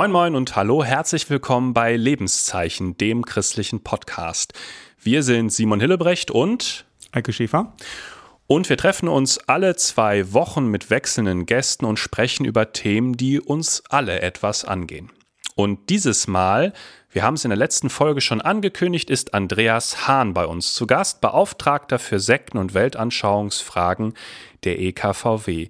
Moin moin und hallo, herzlich willkommen bei Lebenszeichen, dem christlichen Podcast. Wir sind Simon Hillebrecht und Eike Schäfer. Und wir treffen uns alle zwei Wochen mit wechselnden Gästen und sprechen über Themen, die uns alle etwas angehen. Und dieses Mal, wir haben es in der letzten Folge schon angekündigt, ist Andreas Hahn bei uns zu Gast, Beauftragter für Sekten- und Weltanschauungsfragen der EKVW.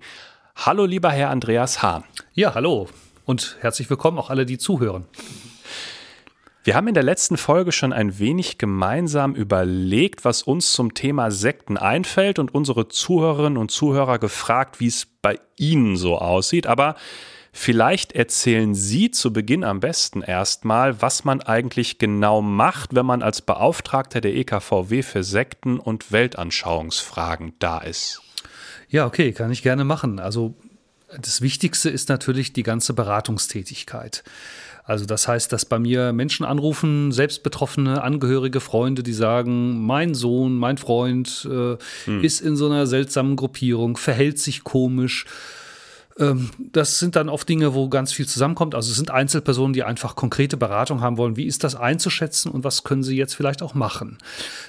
Hallo, lieber Herr Andreas Hahn. Ja, hallo und herzlich willkommen auch alle, die zuhören. Wir haben in der letzten Folge schon ein wenig gemeinsam überlegt, was uns zum Thema Sekten einfällt und unsere Zuhörerinnen und Zuhörer gefragt, wie es bei Ihnen so aussieht. Aber vielleicht erzählen Sie zu Beginn am besten erstmal, was man eigentlich genau macht, wenn man als Beauftragter der EKVW für Sekten und Weltanschauungsfragen da ist. Ja, okay, kann ich gerne machen. Also das Wichtigste ist natürlich die ganze Beratungstätigkeit. Also das heißt, dass bei mir Menschen anrufen, selbst betroffene Angehörige, Freunde, die sagen, mein Sohn, mein Freund äh, hm. ist in so einer seltsamen Gruppierung, verhält sich komisch, das sind dann oft Dinge, wo ganz viel zusammenkommt. Also es sind Einzelpersonen, die einfach konkrete Beratung haben wollen. Wie ist das einzuschätzen und was können sie jetzt vielleicht auch machen?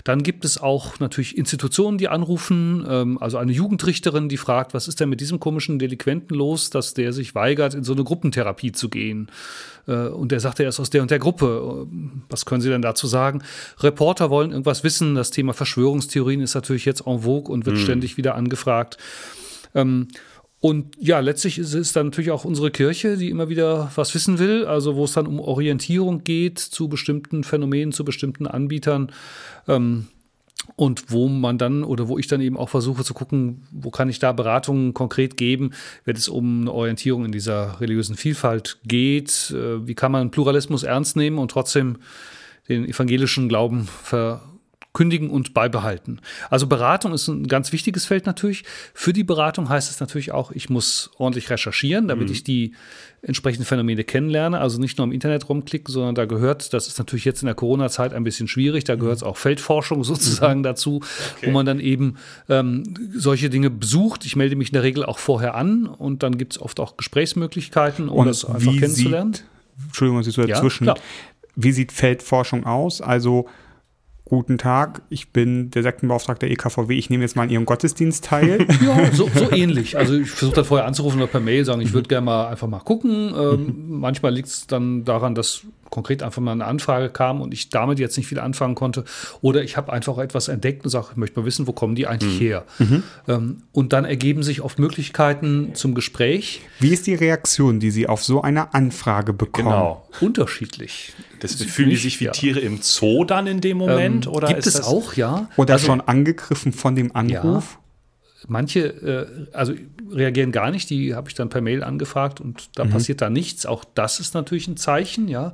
Dann gibt es auch natürlich Institutionen, die anrufen. Ähm, also eine Jugendrichterin, die fragt, was ist denn mit diesem komischen Delinquenten los, dass der sich weigert, in so eine Gruppentherapie zu gehen? Äh, und der sagt, er ist aus der und der Gruppe. Was können Sie denn dazu sagen? Reporter wollen irgendwas wissen. Das Thema Verschwörungstheorien ist natürlich jetzt en vogue und wird mhm. ständig wieder angefragt. Ähm, und ja, letztlich ist es dann natürlich auch unsere Kirche, die immer wieder was wissen will, also wo es dann um Orientierung geht zu bestimmten Phänomenen, zu bestimmten Anbietern. Ähm, und wo man dann oder wo ich dann eben auch versuche zu gucken, wo kann ich da Beratungen konkret geben, wenn es um eine Orientierung in dieser religiösen Vielfalt geht. Äh, wie kann man Pluralismus ernst nehmen und trotzdem den evangelischen Glauben ver kündigen und beibehalten. Also Beratung ist ein ganz wichtiges Feld natürlich. Für die Beratung heißt es natürlich auch, ich muss ordentlich recherchieren, damit mhm. ich die entsprechenden Phänomene kennenlerne. Also nicht nur im Internet rumklicken, sondern da gehört, das ist natürlich jetzt in der Corona-Zeit ein bisschen schwierig, da gehört es auch Feldforschung sozusagen mhm. dazu, okay. wo man dann eben ähm, solche Dinge besucht. Ich melde mich in der Regel auch vorher an und dann gibt es oft auch Gesprächsmöglichkeiten, um und das einfach kennenzulernen. Sieht, Entschuldigung, was ich so dazwischen. Ja, wie sieht Feldforschung aus? Also Guten Tag, ich bin der Sektenbeauftragte der EKVW. Ich nehme jetzt mal an Ihrem Gottesdienst teil. ja, so, so, ähnlich. Also ich versuche dann vorher anzurufen oder per Mail sagen, ich würde gerne mal einfach mal gucken. Ähm, mhm. Manchmal liegt es dann daran, dass konkret einfach mal eine Anfrage kam und ich damit jetzt nicht viel anfangen konnte. Oder ich habe einfach etwas entdeckt und sage, ich möchte mal wissen, wo kommen die eigentlich mhm. her? Mhm. Ähm, und dann ergeben sich oft Möglichkeiten zum Gespräch. Wie ist die Reaktion, die Sie auf so eine Anfrage bekommen? Genau. Unterschiedlich. Das fühlen die sich wie ja. Tiere im Zoo dann in dem Moment? Ähm, oder gibt es auch, ja. Oder also, schon angegriffen von dem Anruf? Ja. Manche äh, also reagieren gar nicht, die habe ich dann per Mail angefragt und da mhm. passiert da nichts. Auch das ist natürlich ein Zeichen, ja,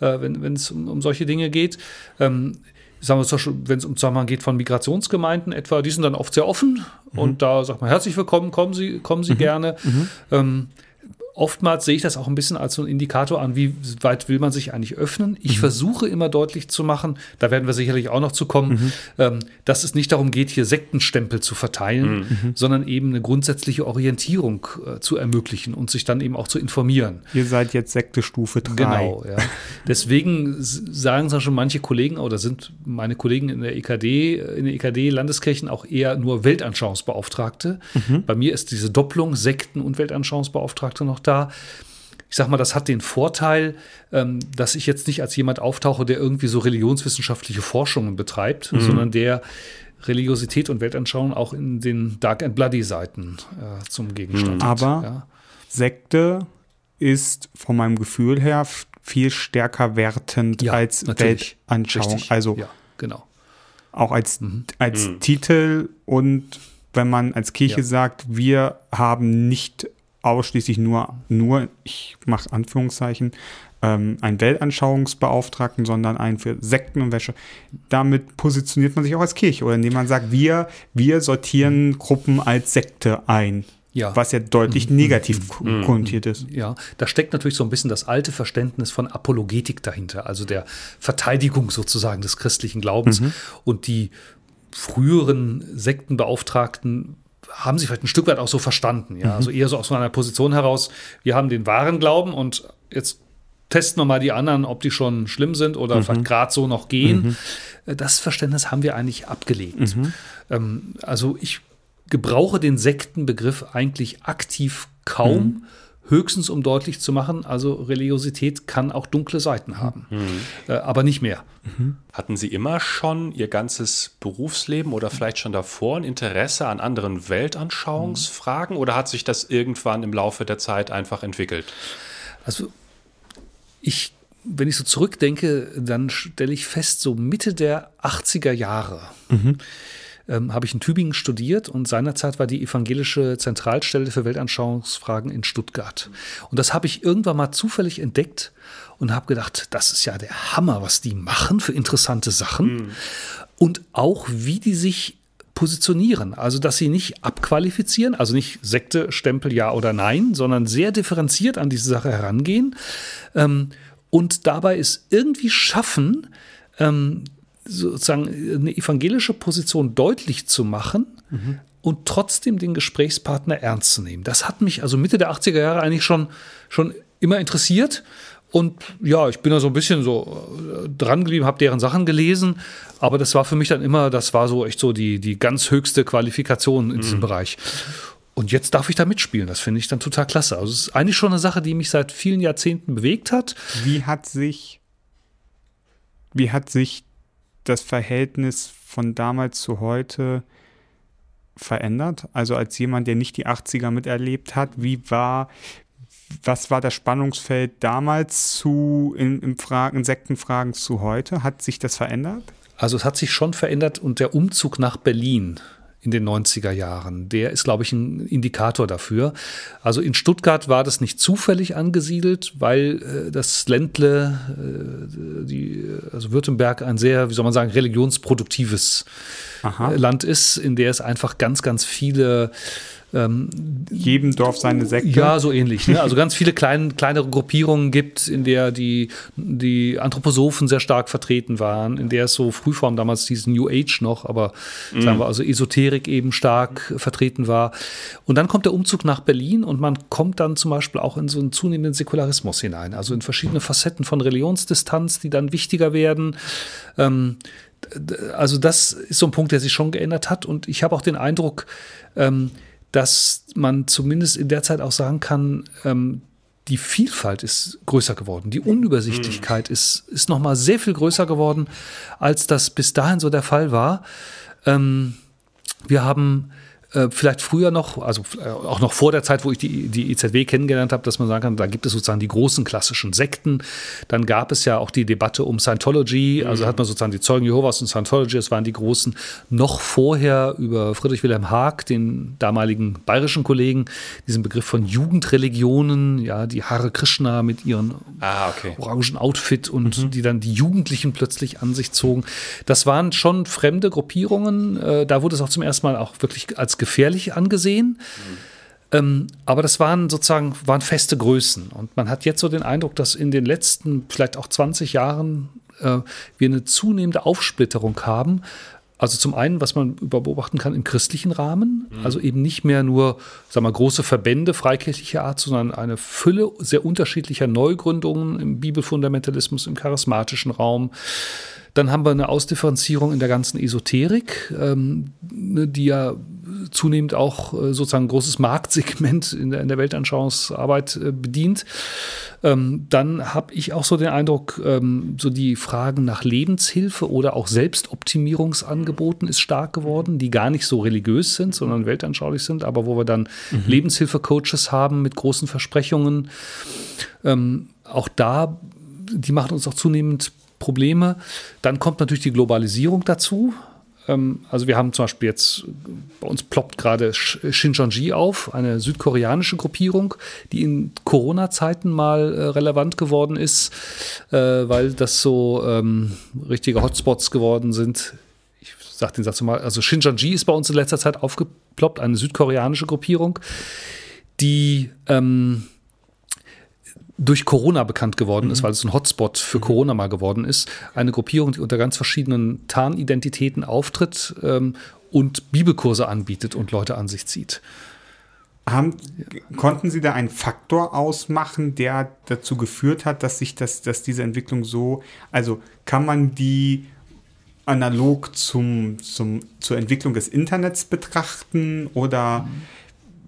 äh, wenn es um, um, solche Dinge geht. Ähm, sagen wir wenn es um Zusammenhang geht von Migrationsgemeinden etwa, die sind dann oft sehr offen mhm. und da sagt man herzlich willkommen, kommen Sie, kommen Sie mhm. gerne. Mhm. Ähm, oftmals sehe ich das auch ein bisschen als so ein Indikator an, wie weit will man sich eigentlich öffnen. Ich mhm. versuche immer deutlich zu machen, da werden wir sicherlich auch noch zu kommen, mhm. ähm, dass es nicht darum geht, hier Sektenstempel zu verteilen, mhm. sondern eben eine grundsätzliche Orientierung äh, zu ermöglichen und sich dann eben auch zu informieren. Ihr seid jetzt Sekte Stufe 3. Genau, ja. Deswegen sagen es auch schon manche Kollegen, oder sind meine Kollegen in der EKD, in der EKD Landeskirchen auch eher nur Weltanschauungsbeauftragte. Mhm. Bei mir ist diese Doppelung Sekten- und Weltanschauungsbeauftragte noch da da. Ich sag mal, das hat den Vorteil, ähm, dass ich jetzt nicht als jemand auftauche, der irgendwie so religionswissenschaftliche Forschungen betreibt, mhm. sondern der Religiosität und Weltanschauung auch in den Dark and Bloody Seiten äh, zum Gegenstand hat. Aber ja. Sekte ist von meinem Gefühl her viel stärker wertend ja, als Weltanschauung. Richtig. Also ja, genau. auch als, mhm. als mhm. Titel und wenn man als Kirche ja. sagt, wir haben nicht ausschließlich nur, nur ich mache Anführungszeichen, ähm, einen Weltanschauungsbeauftragten, sondern einen für Sekten und Wäsche. Damit positioniert man sich auch als Kirche oder indem man sagt, wir, wir sortieren Gruppen als Sekte ein. Ja. Was ja deutlich mhm. negativ mhm. konnotiert ist. Ja, da steckt natürlich so ein bisschen das alte Verständnis von Apologetik dahinter, also der Verteidigung sozusagen des christlichen Glaubens. Mhm. Und die früheren Sektenbeauftragten haben sie vielleicht ein Stück weit auch so verstanden. Ja? Mhm. Also eher so aus einer Position heraus, wir haben den wahren Glauben und jetzt testen wir mal die anderen, ob die schon schlimm sind oder mhm. vielleicht gerade so noch gehen. Mhm. Äh, das Verständnis haben wir eigentlich abgelegt. Mhm. Ähm, also ich gebrauche den Sektenbegriff eigentlich aktiv kaum. Mhm. Höchstens um deutlich zu machen, also Religiosität kann auch dunkle Seiten haben, mhm. äh, aber nicht mehr. Mhm. Hatten Sie immer schon Ihr ganzes Berufsleben oder vielleicht schon davor ein Interesse an anderen Weltanschauungsfragen oder hat sich das irgendwann im Laufe der Zeit einfach entwickelt? Also ich, wenn ich so zurückdenke, dann stelle ich fest, so Mitte der 80er Jahre mhm. Ähm, habe ich in Tübingen studiert und seinerzeit war die evangelische Zentralstelle für Weltanschauungsfragen in Stuttgart. Und das habe ich irgendwann mal zufällig entdeckt und habe gedacht, das ist ja der Hammer, was die machen für interessante Sachen. Mhm. Und auch, wie die sich positionieren. Also, dass sie nicht abqualifizieren, also nicht Sekte, Stempel, ja oder nein, sondern sehr differenziert an diese Sache herangehen ähm, und dabei es irgendwie schaffen, ähm, sozusagen eine evangelische Position deutlich zu machen. Mhm. Und trotzdem den Gesprächspartner ernst zu nehmen. Das hat mich also Mitte der 80er Jahre eigentlich schon, schon immer interessiert. Und ja, ich bin da so ein bisschen so äh, dran geblieben, habe deren Sachen gelesen, aber das war für mich dann immer, das war so echt so die, die ganz höchste Qualifikation in mhm. diesem Bereich. Und jetzt darf ich da mitspielen. Das finde ich dann total klasse. Also es ist eigentlich schon eine Sache, die mich seit vielen Jahrzehnten bewegt hat. Wie hat sich, wie hat sich das Verhältnis von damals zu heute verändert? Also als jemand, der nicht die 80er miterlebt hat, wie war, was war das Spannungsfeld damals zu in, in Fragen, Sektenfragen zu heute? Hat sich das verändert? Also es hat sich schon verändert und der Umzug nach Berlin in den 90er Jahren. Der ist, glaube ich, ein Indikator dafür. Also in Stuttgart war das nicht zufällig angesiedelt, weil äh, das Ländle, äh, die, also Württemberg, ein sehr, wie soll man sagen, religionsproduktives Aha. Land ist, in der es einfach ganz, ganz viele ähm, jedem Dorf seine Sekte. Ja, so ähnlich. Ne? Also ganz viele klein, kleinere Gruppierungen gibt, in der die, die Anthroposophen sehr stark vertreten waren, in der es so Frühform damals diesen New Age noch, aber mhm. sagen wir also Esoterik eben stark vertreten war. Und dann kommt der Umzug nach Berlin und man kommt dann zum Beispiel auch in so einen zunehmenden Säkularismus hinein, also in verschiedene Facetten von Religionsdistanz, die dann wichtiger werden. Ähm, also das ist so ein Punkt, der sich schon geändert hat. Und ich habe auch den Eindruck, ähm, dass man zumindest in der Zeit auch sagen kann, ähm, die Vielfalt ist größer geworden. Die Unübersichtlichkeit mhm. ist, ist noch mal sehr viel größer geworden, als das bis dahin so der Fall war. Ähm, wir haben äh, vielleicht früher noch, also äh, auch noch vor der Zeit, wo ich die, die EZW kennengelernt habe, dass man sagen kann, da gibt es sozusagen die großen klassischen Sekten. Dann gab es ja auch die Debatte um Scientology, also mhm. hat man sozusagen die Zeugen Jehovas und Scientology, das waren die großen. Noch vorher über Friedrich Wilhelm Haag, den damaligen bayerischen Kollegen, diesen Begriff von Jugendreligionen, ja, die Hare Krishna mit ihren ah, okay. orangen Outfit und mhm. die dann die Jugendlichen plötzlich an sich zogen. Das waren schon fremde Gruppierungen. Äh, da wurde es auch zum ersten Mal auch wirklich als gefährlich angesehen. Mhm. Ähm, aber das waren sozusagen waren feste Größen. Und man hat jetzt so den Eindruck, dass in den letzten vielleicht auch 20 Jahren äh, wir eine zunehmende Aufsplitterung haben. Also zum einen, was man beobachten kann im christlichen Rahmen, mhm. also eben nicht mehr nur, sagen wir, große Verbände freikirchlicher Art, sondern eine Fülle sehr unterschiedlicher Neugründungen im Bibelfundamentalismus, im charismatischen Raum. Dann haben wir eine Ausdifferenzierung in der ganzen Esoterik, ähm, ne, die ja zunehmend auch äh, sozusagen ein großes Marktsegment in der, in der Weltanschauungsarbeit äh, bedient. Ähm, dann habe ich auch so den Eindruck, ähm, so die Fragen nach Lebenshilfe oder auch Selbstoptimierungsangeboten ist stark geworden, die gar nicht so religiös sind, sondern weltanschaulich sind, aber wo wir dann mhm. Lebenshilfe-Coaches haben mit großen Versprechungen. Ähm, auch da, die machen uns auch zunehmend Probleme. Dann kommt natürlich die Globalisierung dazu. Ähm, also wir haben zum Beispiel jetzt, bei uns ploppt gerade Shincheonji auf, eine südkoreanische Gruppierung, die in Corona-Zeiten mal äh, relevant geworden ist, äh, weil das so ähm, richtige Hotspots geworden sind. Ich sage den Satz mal, also Shincheonji ist bei uns in letzter Zeit aufgeploppt, eine südkoreanische Gruppierung, die ähm, durch Corona bekannt geworden ist, mhm. weil es ein Hotspot für mhm. Corona mal geworden ist. Eine Gruppierung, die unter ganz verschiedenen Tarnidentitäten auftritt ähm, und Bibelkurse anbietet und Leute an sich zieht. Haben, konnten Sie da einen Faktor ausmachen, der dazu geführt hat, dass sich das, dass diese Entwicklung so, also kann man die analog zum, zum, zur Entwicklung des Internets betrachten oder mhm.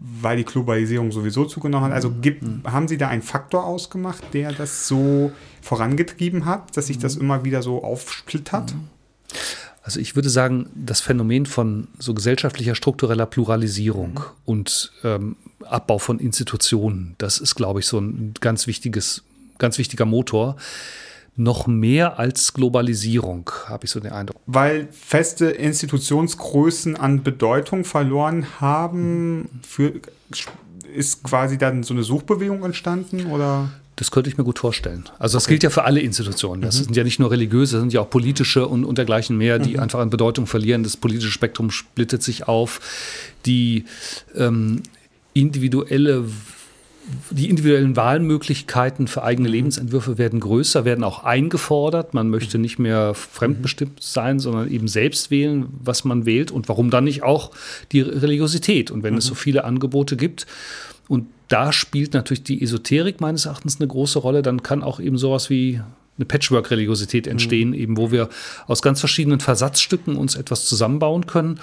Weil die Globalisierung sowieso zugenommen hat? Also gibt, mhm. haben Sie da einen Faktor ausgemacht, der das so vorangetrieben hat, dass sich das mhm. immer wieder so aufsplittert? Mhm. Also ich würde sagen, das Phänomen von so gesellschaftlicher struktureller Pluralisierung mhm. und ähm, Abbau von Institutionen, das ist, glaube ich, so ein ganz wichtiges, ganz wichtiger Motor. Noch mehr als Globalisierung, habe ich so den Eindruck. Weil feste Institutionsgrößen an Bedeutung verloren haben, für, ist quasi dann so eine Suchbewegung entstanden oder? Das könnte ich mir gut vorstellen. Also das okay. gilt ja für alle Institutionen. Das mhm. sind ja nicht nur religiöse, das sind ja auch politische und, und dergleichen mehr, die mhm. einfach an Bedeutung verlieren. Das politische Spektrum splittet sich auf. Die ähm, individuelle die individuellen Wahlmöglichkeiten für eigene mhm. Lebensentwürfe werden größer, werden auch eingefordert. Man möchte nicht mehr fremdbestimmt mhm. sein, sondern eben selbst wählen, was man wählt und warum dann nicht auch die Religiosität. Und wenn mhm. es so viele Angebote gibt und da spielt natürlich die Esoterik meines Erachtens eine große Rolle. Dann kann auch eben sowas wie eine Patchwork-Religiosität entstehen, mhm. eben wo wir aus ganz verschiedenen Versatzstücken uns etwas zusammenbauen können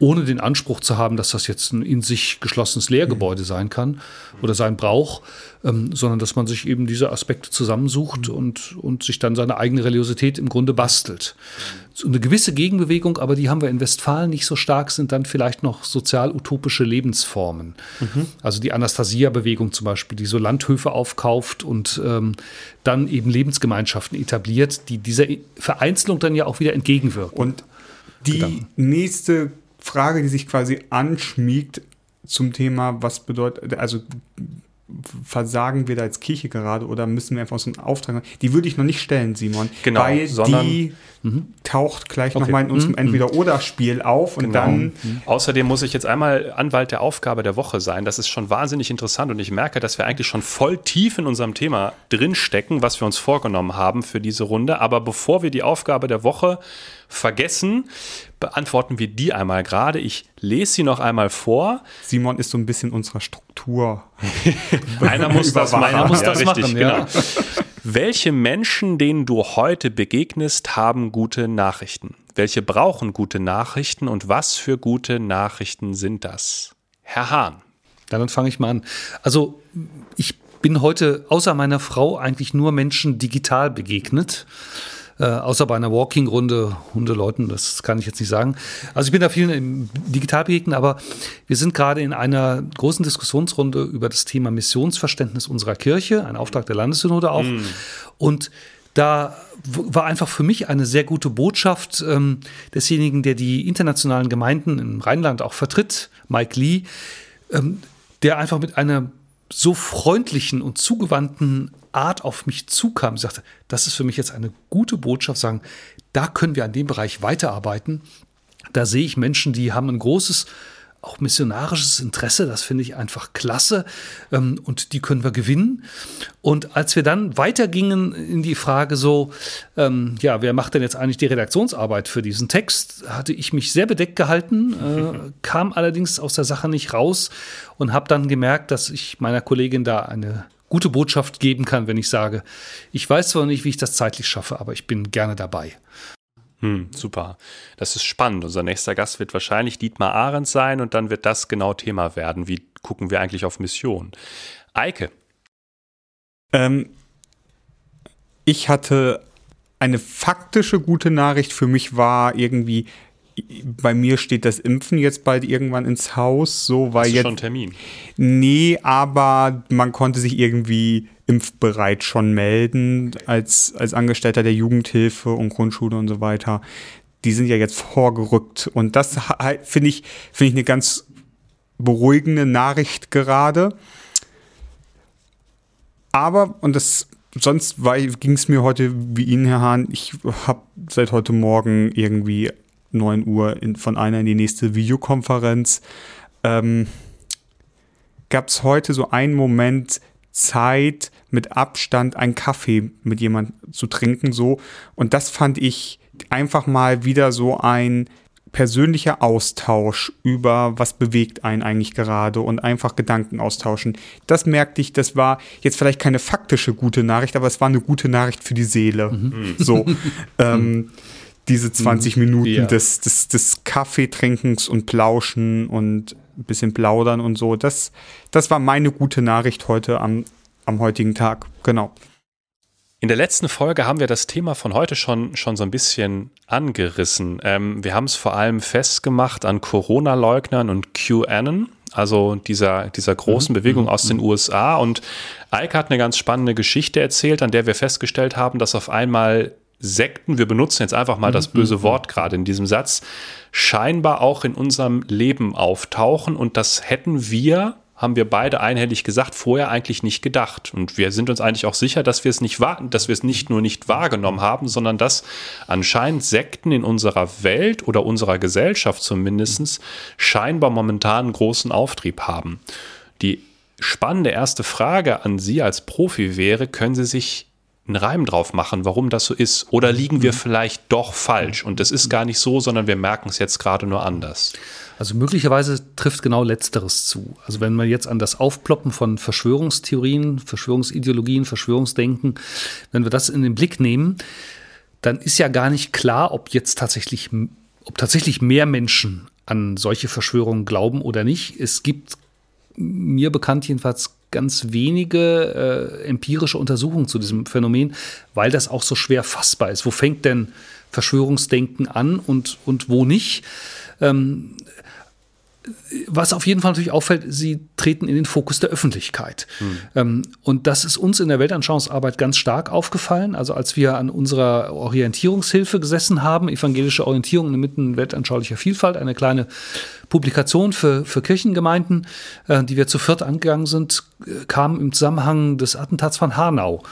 ohne den Anspruch zu haben, dass das jetzt ein in sich geschlossenes Lehrgebäude sein kann oder sein braucht, ähm, sondern dass man sich eben diese Aspekte zusammensucht mhm. und, und sich dann seine eigene Religiosität im Grunde bastelt. So eine gewisse Gegenbewegung, aber die haben wir in Westfalen nicht so stark, sind dann vielleicht noch sozial-utopische Lebensformen. Mhm. Also die Anastasia-Bewegung zum Beispiel, die so Landhöfe aufkauft und ähm, dann eben Lebensgemeinschaften etabliert, die dieser Vereinzelung dann ja auch wieder entgegenwirken. Und die Gedanken. nächste Frage, die sich quasi anschmiegt zum Thema, was bedeutet, also versagen wir da als Kirche gerade oder müssen wir einfach so einen Auftrag machen? Die würde ich noch nicht stellen, Simon. Genau, weil sondern, die mhm. taucht gleich okay. nochmal in unserem mhm. Entweder-Oder-Spiel auf und genau. dann. Mhm. Außerdem muss ich jetzt einmal Anwalt der Aufgabe der Woche sein. Das ist schon wahnsinnig interessant und ich merke, dass wir eigentlich schon voll tief in unserem Thema drinstecken, was wir uns vorgenommen haben für diese Runde. Aber bevor wir die Aufgabe der Woche vergessen, beantworten wir die einmal gerade. Ich lese sie noch einmal vor. Simon ist so ein bisschen unserer Struktur. einer muss das, einer muss das ja, machen. Richtig, ja. genau. Welche Menschen, denen du heute begegnest, haben gute Nachrichten? Welche brauchen gute Nachrichten und was für gute Nachrichten sind das? Herr Hahn. Dann fange ich mal an. Also ich bin heute außer meiner Frau eigentlich nur Menschen digital begegnet. Äh, außer bei einer Walking-Runde, Hundeleuten, das kann ich jetzt nicht sagen. Also ich bin da vielen im digital begegnet, aber wir sind gerade in einer großen Diskussionsrunde über das Thema Missionsverständnis unserer Kirche, ein Auftrag der Landessynode auch. Mm. Und da war einfach für mich eine sehr gute Botschaft ähm, desjenigen, der die internationalen Gemeinden im Rheinland auch vertritt, Mike Lee, ähm, der einfach mit einer so freundlichen und zugewandten Art auf mich zukam. Sie sagte, das ist für mich jetzt eine gute Botschaft, sagen, da können wir an dem Bereich weiterarbeiten. Da sehe ich Menschen, die haben ein großes auch missionarisches Interesse, das finde ich einfach klasse ähm, und die können wir gewinnen. Und als wir dann weitergingen in die Frage so, ähm, ja, wer macht denn jetzt eigentlich die Redaktionsarbeit für diesen Text, hatte ich mich sehr bedeckt gehalten, äh, kam allerdings aus der Sache nicht raus und habe dann gemerkt, dass ich meiner Kollegin da eine gute Botschaft geben kann, wenn ich sage, ich weiß zwar nicht, wie ich das zeitlich schaffe, aber ich bin gerne dabei. Hm, super. Das ist spannend. Unser nächster Gast wird wahrscheinlich Dietmar Ahrens sein und dann wird das genau Thema werden. Wie gucken wir eigentlich auf Mission? Eike. Ähm, ich hatte eine faktische gute Nachricht. Für mich war irgendwie bei mir steht das Impfen jetzt bald irgendwann ins Haus, so weil Hast du jetzt schon Termin. Nee, aber man konnte sich irgendwie impfbereit schon melden als als Angestellter der Jugendhilfe und Grundschule und so weiter. Die sind ja jetzt vorgerückt und das finde ich finde ich eine ganz beruhigende Nachricht gerade. Aber und das sonst ging es mir heute wie Ihnen, Herr Hahn. Ich habe seit heute Morgen irgendwie 9 Uhr in, von einer in die nächste Videokonferenz. Ähm, Gab es heute so einen Moment Zeit, mit Abstand einen Kaffee mit jemandem zu trinken, so. Und das fand ich einfach mal wieder so ein persönlicher Austausch über was bewegt einen eigentlich gerade und einfach Gedanken austauschen. Das merkte ich, das war jetzt vielleicht keine faktische gute Nachricht, aber es war eine gute Nachricht für die Seele. Mhm. So. ähm, diese 20 mhm. Minuten ja. des, des, des Kaffeetrinkens und Plauschen und ein bisschen plaudern und so. Das, das war meine gute Nachricht heute am, am heutigen Tag. Genau. In der letzten Folge haben wir das Thema von heute schon, schon so ein bisschen angerissen. Ähm, wir haben es vor allem festgemacht an Corona-Leugnern und QAnon, also dieser, dieser großen mhm. Bewegung aus den mhm. USA. Und Eike hat eine ganz spannende Geschichte erzählt, an der wir festgestellt haben, dass auf einmal Sekten, wir benutzen jetzt einfach mal das mhm. böse Wort gerade in diesem Satz, scheinbar auch in unserem Leben auftauchen. Und das hätten wir haben wir beide einhellig gesagt, vorher eigentlich nicht gedacht. Und wir sind uns eigentlich auch sicher, dass wir es nicht wahr, dass wir es nicht nur nicht wahrgenommen haben, sondern dass anscheinend Sekten in unserer Welt oder unserer Gesellschaft zumindest scheinbar momentan einen großen Auftrieb haben. Die spannende erste Frage an Sie als Profi wäre, können Sie sich einen Reim drauf machen, warum das so ist? Oder liegen wir vielleicht doch falsch und es ist gar nicht so, sondern wir merken es jetzt gerade nur anders? Also möglicherweise trifft genau Letzteres zu. Also wenn man jetzt an das Aufploppen von Verschwörungstheorien, Verschwörungsideologien, Verschwörungsdenken, wenn wir das in den Blick nehmen, dann ist ja gar nicht klar, ob jetzt tatsächlich, ob tatsächlich mehr Menschen an solche Verschwörungen glauben oder nicht. Es gibt mir bekannt jedenfalls ganz wenige äh, empirische Untersuchungen zu diesem Phänomen, weil das auch so schwer fassbar ist. Wo fängt denn Verschwörungsdenken an und, und wo nicht? Ähm, was auf jeden Fall natürlich auffällt, sie treten in den Fokus der Öffentlichkeit. Mhm. und das ist uns in der Weltanschauungsarbeit ganz stark aufgefallen. Also als wir an unserer Orientierungshilfe gesessen haben, evangelische Orientierung inmitten weltanschaulicher Vielfalt, eine kleine Publikation für, für Kirchengemeinden, äh, die wir zu viert angegangen sind, äh, kam im Zusammenhang des Attentats von Hanau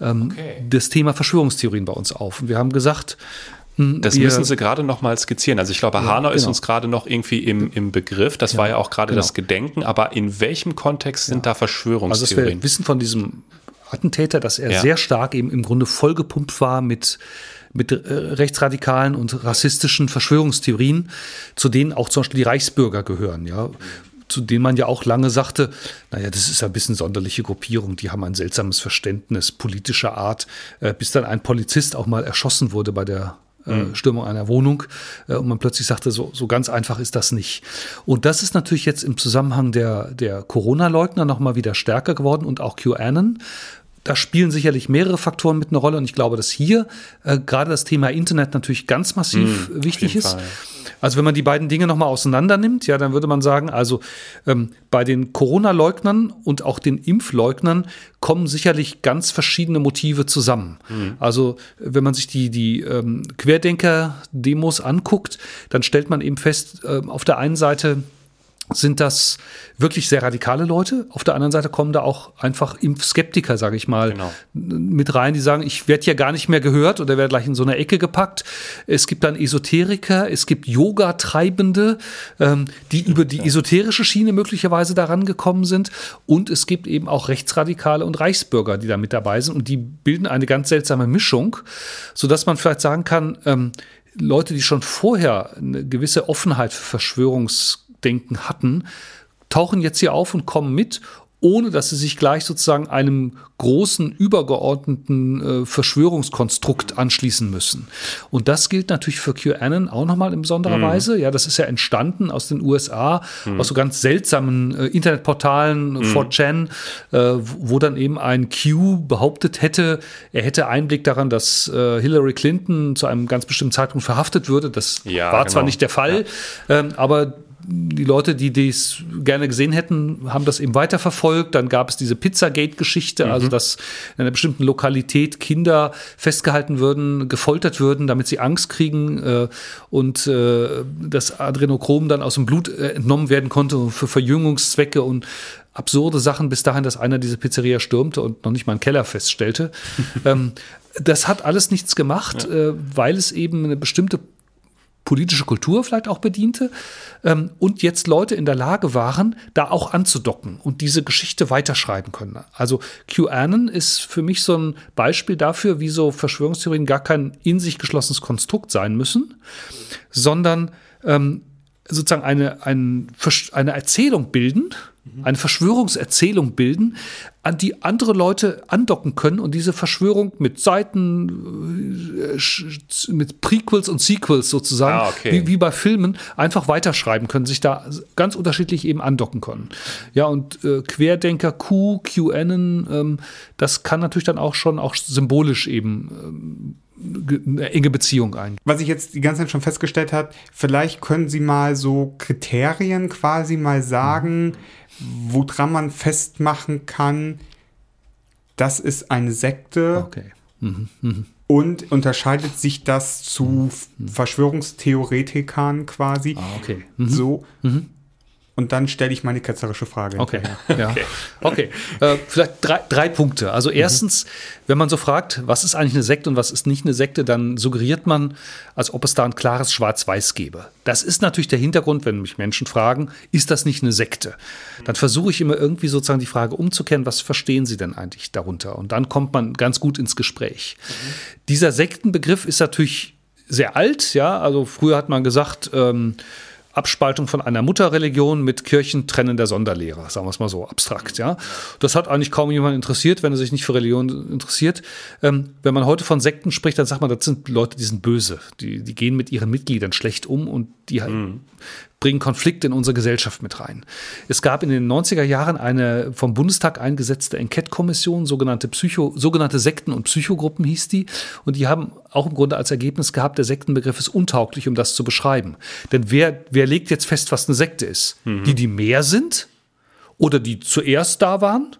ähm, okay. das Thema Verschwörungstheorien bei uns auf. Und wir haben gesagt, das müssen Sie gerade noch mal skizzieren. Also ich glaube, ja, Hanau genau. ist uns gerade noch irgendwie im, im Begriff. Das ja, war ja auch gerade genau. das Gedenken. Aber in welchem Kontext sind ja. da Verschwörungstheorien? Also wir wissen von diesem Attentäter, dass er sehr stark eben im Grunde vollgepumpt war mit mit äh, rechtsradikalen und rassistischen Verschwörungstheorien, zu denen auch zum Beispiel die Reichsbürger gehören. Ja, zu denen man ja auch lange sagte, naja, das ist ein bisschen sonderliche Gruppierung, die haben ein seltsames Verständnis politischer Art, äh, bis dann ein Polizist auch mal erschossen wurde bei der äh, mhm. Stürmung einer Wohnung äh, und man plötzlich sagte, so, so ganz einfach ist das nicht. Und das ist natürlich jetzt im Zusammenhang der, der Corona-Leugner nochmal wieder stärker geworden und auch QAnon, da spielen sicherlich mehrere Faktoren mit eine Rolle und ich glaube, dass hier äh, gerade das Thema Internet natürlich ganz massiv mm, wichtig ist. Fall. Also wenn man die beiden Dinge nochmal auseinander nimmt, ja, dann würde man sagen, also ähm, bei den Corona-Leugnern und auch den Impfleugnern kommen sicherlich ganz verschiedene Motive zusammen. Mhm. Also wenn man sich die, die ähm, Querdenker-Demos anguckt, dann stellt man eben fest, äh, auf der einen Seite sind das wirklich sehr radikale Leute. Auf der anderen Seite kommen da auch einfach Impfskeptiker, sage ich mal, genau. mit rein, die sagen, ich werde hier gar nicht mehr gehört oder werde gleich in so eine Ecke gepackt. Es gibt dann Esoteriker, es gibt Yoga-Treibende, ähm, die über die esoterische Schiene möglicherweise daran gekommen sind. Und es gibt eben auch Rechtsradikale und Reichsbürger, die da mit dabei sind. Und die bilden eine ganz seltsame Mischung, sodass man vielleicht sagen kann, ähm, Leute, die schon vorher eine gewisse Offenheit für Verschwörungs Denken hatten, tauchen jetzt hier auf und kommen mit ohne dass sie sich gleich sozusagen einem großen, übergeordneten äh, Verschwörungskonstrukt anschließen müssen. Und das gilt natürlich für QAnon auch nochmal in besonderer mhm. Weise. Ja, das ist ja entstanden aus den USA, mhm. aus so ganz seltsamen äh, Internetportalen, mhm. 4chan, äh, wo dann eben ein Q behauptet hätte, er hätte Einblick daran, dass äh, Hillary Clinton zu einem ganz bestimmten Zeitpunkt verhaftet würde. Das ja, war genau. zwar nicht der Fall, ja. ähm, aber die Leute, die dies gerne gesehen hätten, haben das eben weiterverfolgt. Dann gab es diese Pizzagate-Geschichte, mhm. also dass in einer bestimmten Lokalität Kinder festgehalten würden, gefoltert würden, damit sie Angst kriegen äh, und äh, das Adrenochrom dann aus dem Blut äh, entnommen werden konnte für Verjüngungszwecke und absurde Sachen bis dahin, dass einer diese Pizzeria stürmte und noch nicht mal einen Keller feststellte. ähm, das hat alles nichts gemacht, ja. äh, weil es eben eine bestimmte politische Kultur vielleicht auch bediente ähm, und jetzt Leute in der Lage waren, da auch anzudocken und diese Geschichte weiterschreiben können. Also QAnon ist für mich so ein Beispiel dafür, wie so Verschwörungstheorien gar kein in sich geschlossenes Konstrukt sein müssen, sondern ähm, sozusagen eine, ein, eine Erzählung bilden, eine Verschwörungserzählung bilden, an die andere Leute andocken können und diese Verschwörung mit Seiten, äh, mit Prequels und Sequels sozusagen, ah, okay. wie, wie bei Filmen, einfach weiterschreiben können, sich da ganz unterschiedlich eben andocken können. Ja, und äh, Querdenker, Q, QAnon, ähm, das kann natürlich dann auch schon auch symbolisch eben ähm, eine enge Beziehung ein. Was ich jetzt die ganze Zeit schon festgestellt habe, vielleicht können Sie mal so Kriterien quasi mal sagen, mhm. Woran man festmachen kann, das ist eine Sekte. Okay. Mhm. Mhm. Und unterscheidet sich das zu mhm. Verschwörungstheoretikern quasi? Ah, okay. Mhm. So. Mhm. Und dann stelle ich meine ketzerische Frage. Okay. Ja. okay. okay. Äh, vielleicht drei, drei Punkte. Also erstens, mhm. wenn man so fragt, was ist eigentlich eine Sekte und was ist nicht eine Sekte, dann suggeriert man, als ob es da ein klares Schwarz-Weiß gäbe. Das ist natürlich der Hintergrund, wenn mich Menschen fragen, ist das nicht eine Sekte? Dann versuche ich immer irgendwie sozusagen die Frage umzukehren, was verstehen Sie denn eigentlich darunter? Und dann kommt man ganz gut ins Gespräch. Mhm. Dieser Sektenbegriff ist natürlich sehr alt, ja. Also früher hat man gesagt, ähm, Abspaltung von einer Mutterreligion mit kirchentrennender Sonderlehre, sagen wir es mal so abstrakt. Ja, das hat eigentlich kaum jemand interessiert, wenn er sich nicht für Religion interessiert. Ähm, wenn man heute von Sekten spricht, dann sagt man, das sind Leute, die sind böse, die, die gehen mit ihren Mitgliedern schlecht um und die mhm bringen Konflikte in unsere Gesellschaft mit rein. Es gab in den 90er Jahren eine vom Bundestag eingesetzte Enquete-Kommission, sogenannte, Psycho, sogenannte Sekten- und Psychogruppen hieß die. Und die haben auch im Grunde als Ergebnis gehabt, der Sektenbegriff ist untauglich, um das zu beschreiben. Denn wer, wer legt jetzt fest, was eine Sekte ist? Mhm. Die, die mehr sind oder die zuerst da waren?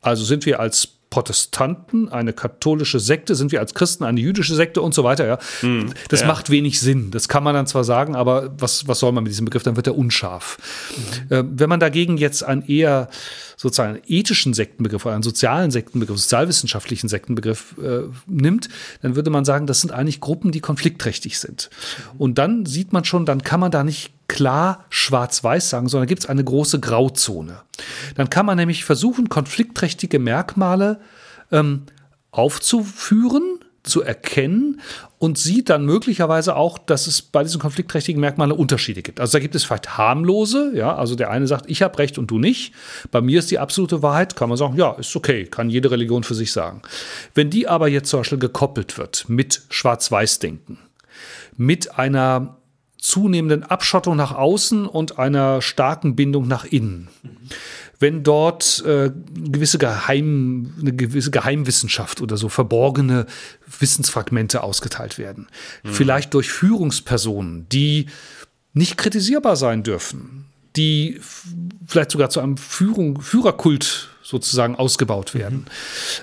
Also sind wir als Protestanten, eine katholische Sekte, sind wir als Christen eine jüdische Sekte und so weiter. Ja. Hm, das ja. macht wenig Sinn. Das kann man dann zwar sagen, aber was, was soll man mit diesem Begriff? Dann wird er unscharf. Mhm. Äh, wenn man dagegen jetzt einen eher sozusagen ethischen Sektenbegriff oder einen sozialen Sektenbegriff, sozialwissenschaftlichen Sektenbegriff äh, nimmt, dann würde man sagen, das sind eigentlich Gruppen, die konfliktträchtig sind. Mhm. Und dann sieht man schon, dann kann man da nicht klar schwarz-weiß sagen, sondern gibt es eine große Grauzone. Dann kann man nämlich versuchen, konfliktträchtige Merkmale ähm, aufzuführen, zu erkennen und sieht dann möglicherweise auch, dass es bei diesen konfliktträchtigen Merkmalen Unterschiede gibt. Also da gibt es vielleicht harmlose, ja, also der eine sagt, ich habe recht und du nicht. Bei mir ist die absolute Wahrheit, kann man sagen, ja, ist okay, kann jede Religion für sich sagen. Wenn die aber jetzt zum Beispiel gekoppelt wird mit Schwarz-Weiß-Denken, mit einer zunehmenden Abschottung nach außen und einer starken Bindung nach innen. Wenn dort äh, gewisse Geheim, eine gewisse Geheimwissenschaft oder so verborgene Wissensfragmente ausgeteilt werden, mhm. vielleicht durch Führungspersonen, die nicht kritisierbar sein dürfen, die vielleicht sogar zu einem Führung, Führerkult sozusagen ausgebaut werden.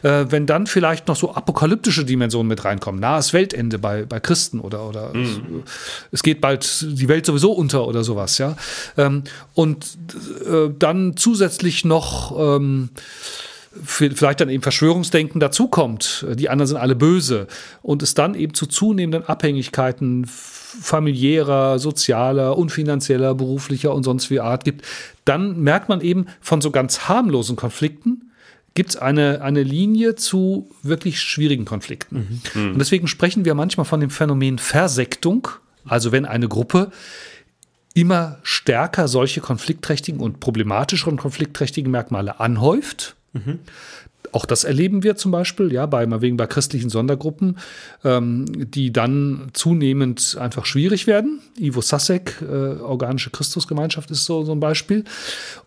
Mhm. Äh, wenn dann vielleicht noch so apokalyptische Dimensionen mit reinkommen, nahes Weltende bei, bei Christen oder, oder mhm. es, es, geht bald die Welt sowieso unter oder sowas, ja. Ähm, und äh, dann zusätzlich noch ähm, vielleicht dann eben Verschwörungsdenken dazukommt, die anderen sind alle böse und es dann eben zu zunehmenden Abhängigkeiten familiärer, sozialer und finanzieller, beruflicher und sonst wie Art gibt, dann merkt man eben von so ganz harmlosen Konflikten, gibt es eine, eine Linie zu wirklich schwierigen Konflikten. Mhm. Und deswegen sprechen wir manchmal von dem Phänomen Versektung, also wenn eine Gruppe immer stärker solche konfliktträchtigen und problematischeren konfliktträchtigen Merkmale anhäuft. Auch das erleben wir zum Beispiel, ja, bei, wegen bei christlichen Sondergruppen, ähm, die dann zunehmend einfach schwierig werden. Ivo Sasek, äh, organische Christusgemeinschaft ist so, so ein Beispiel.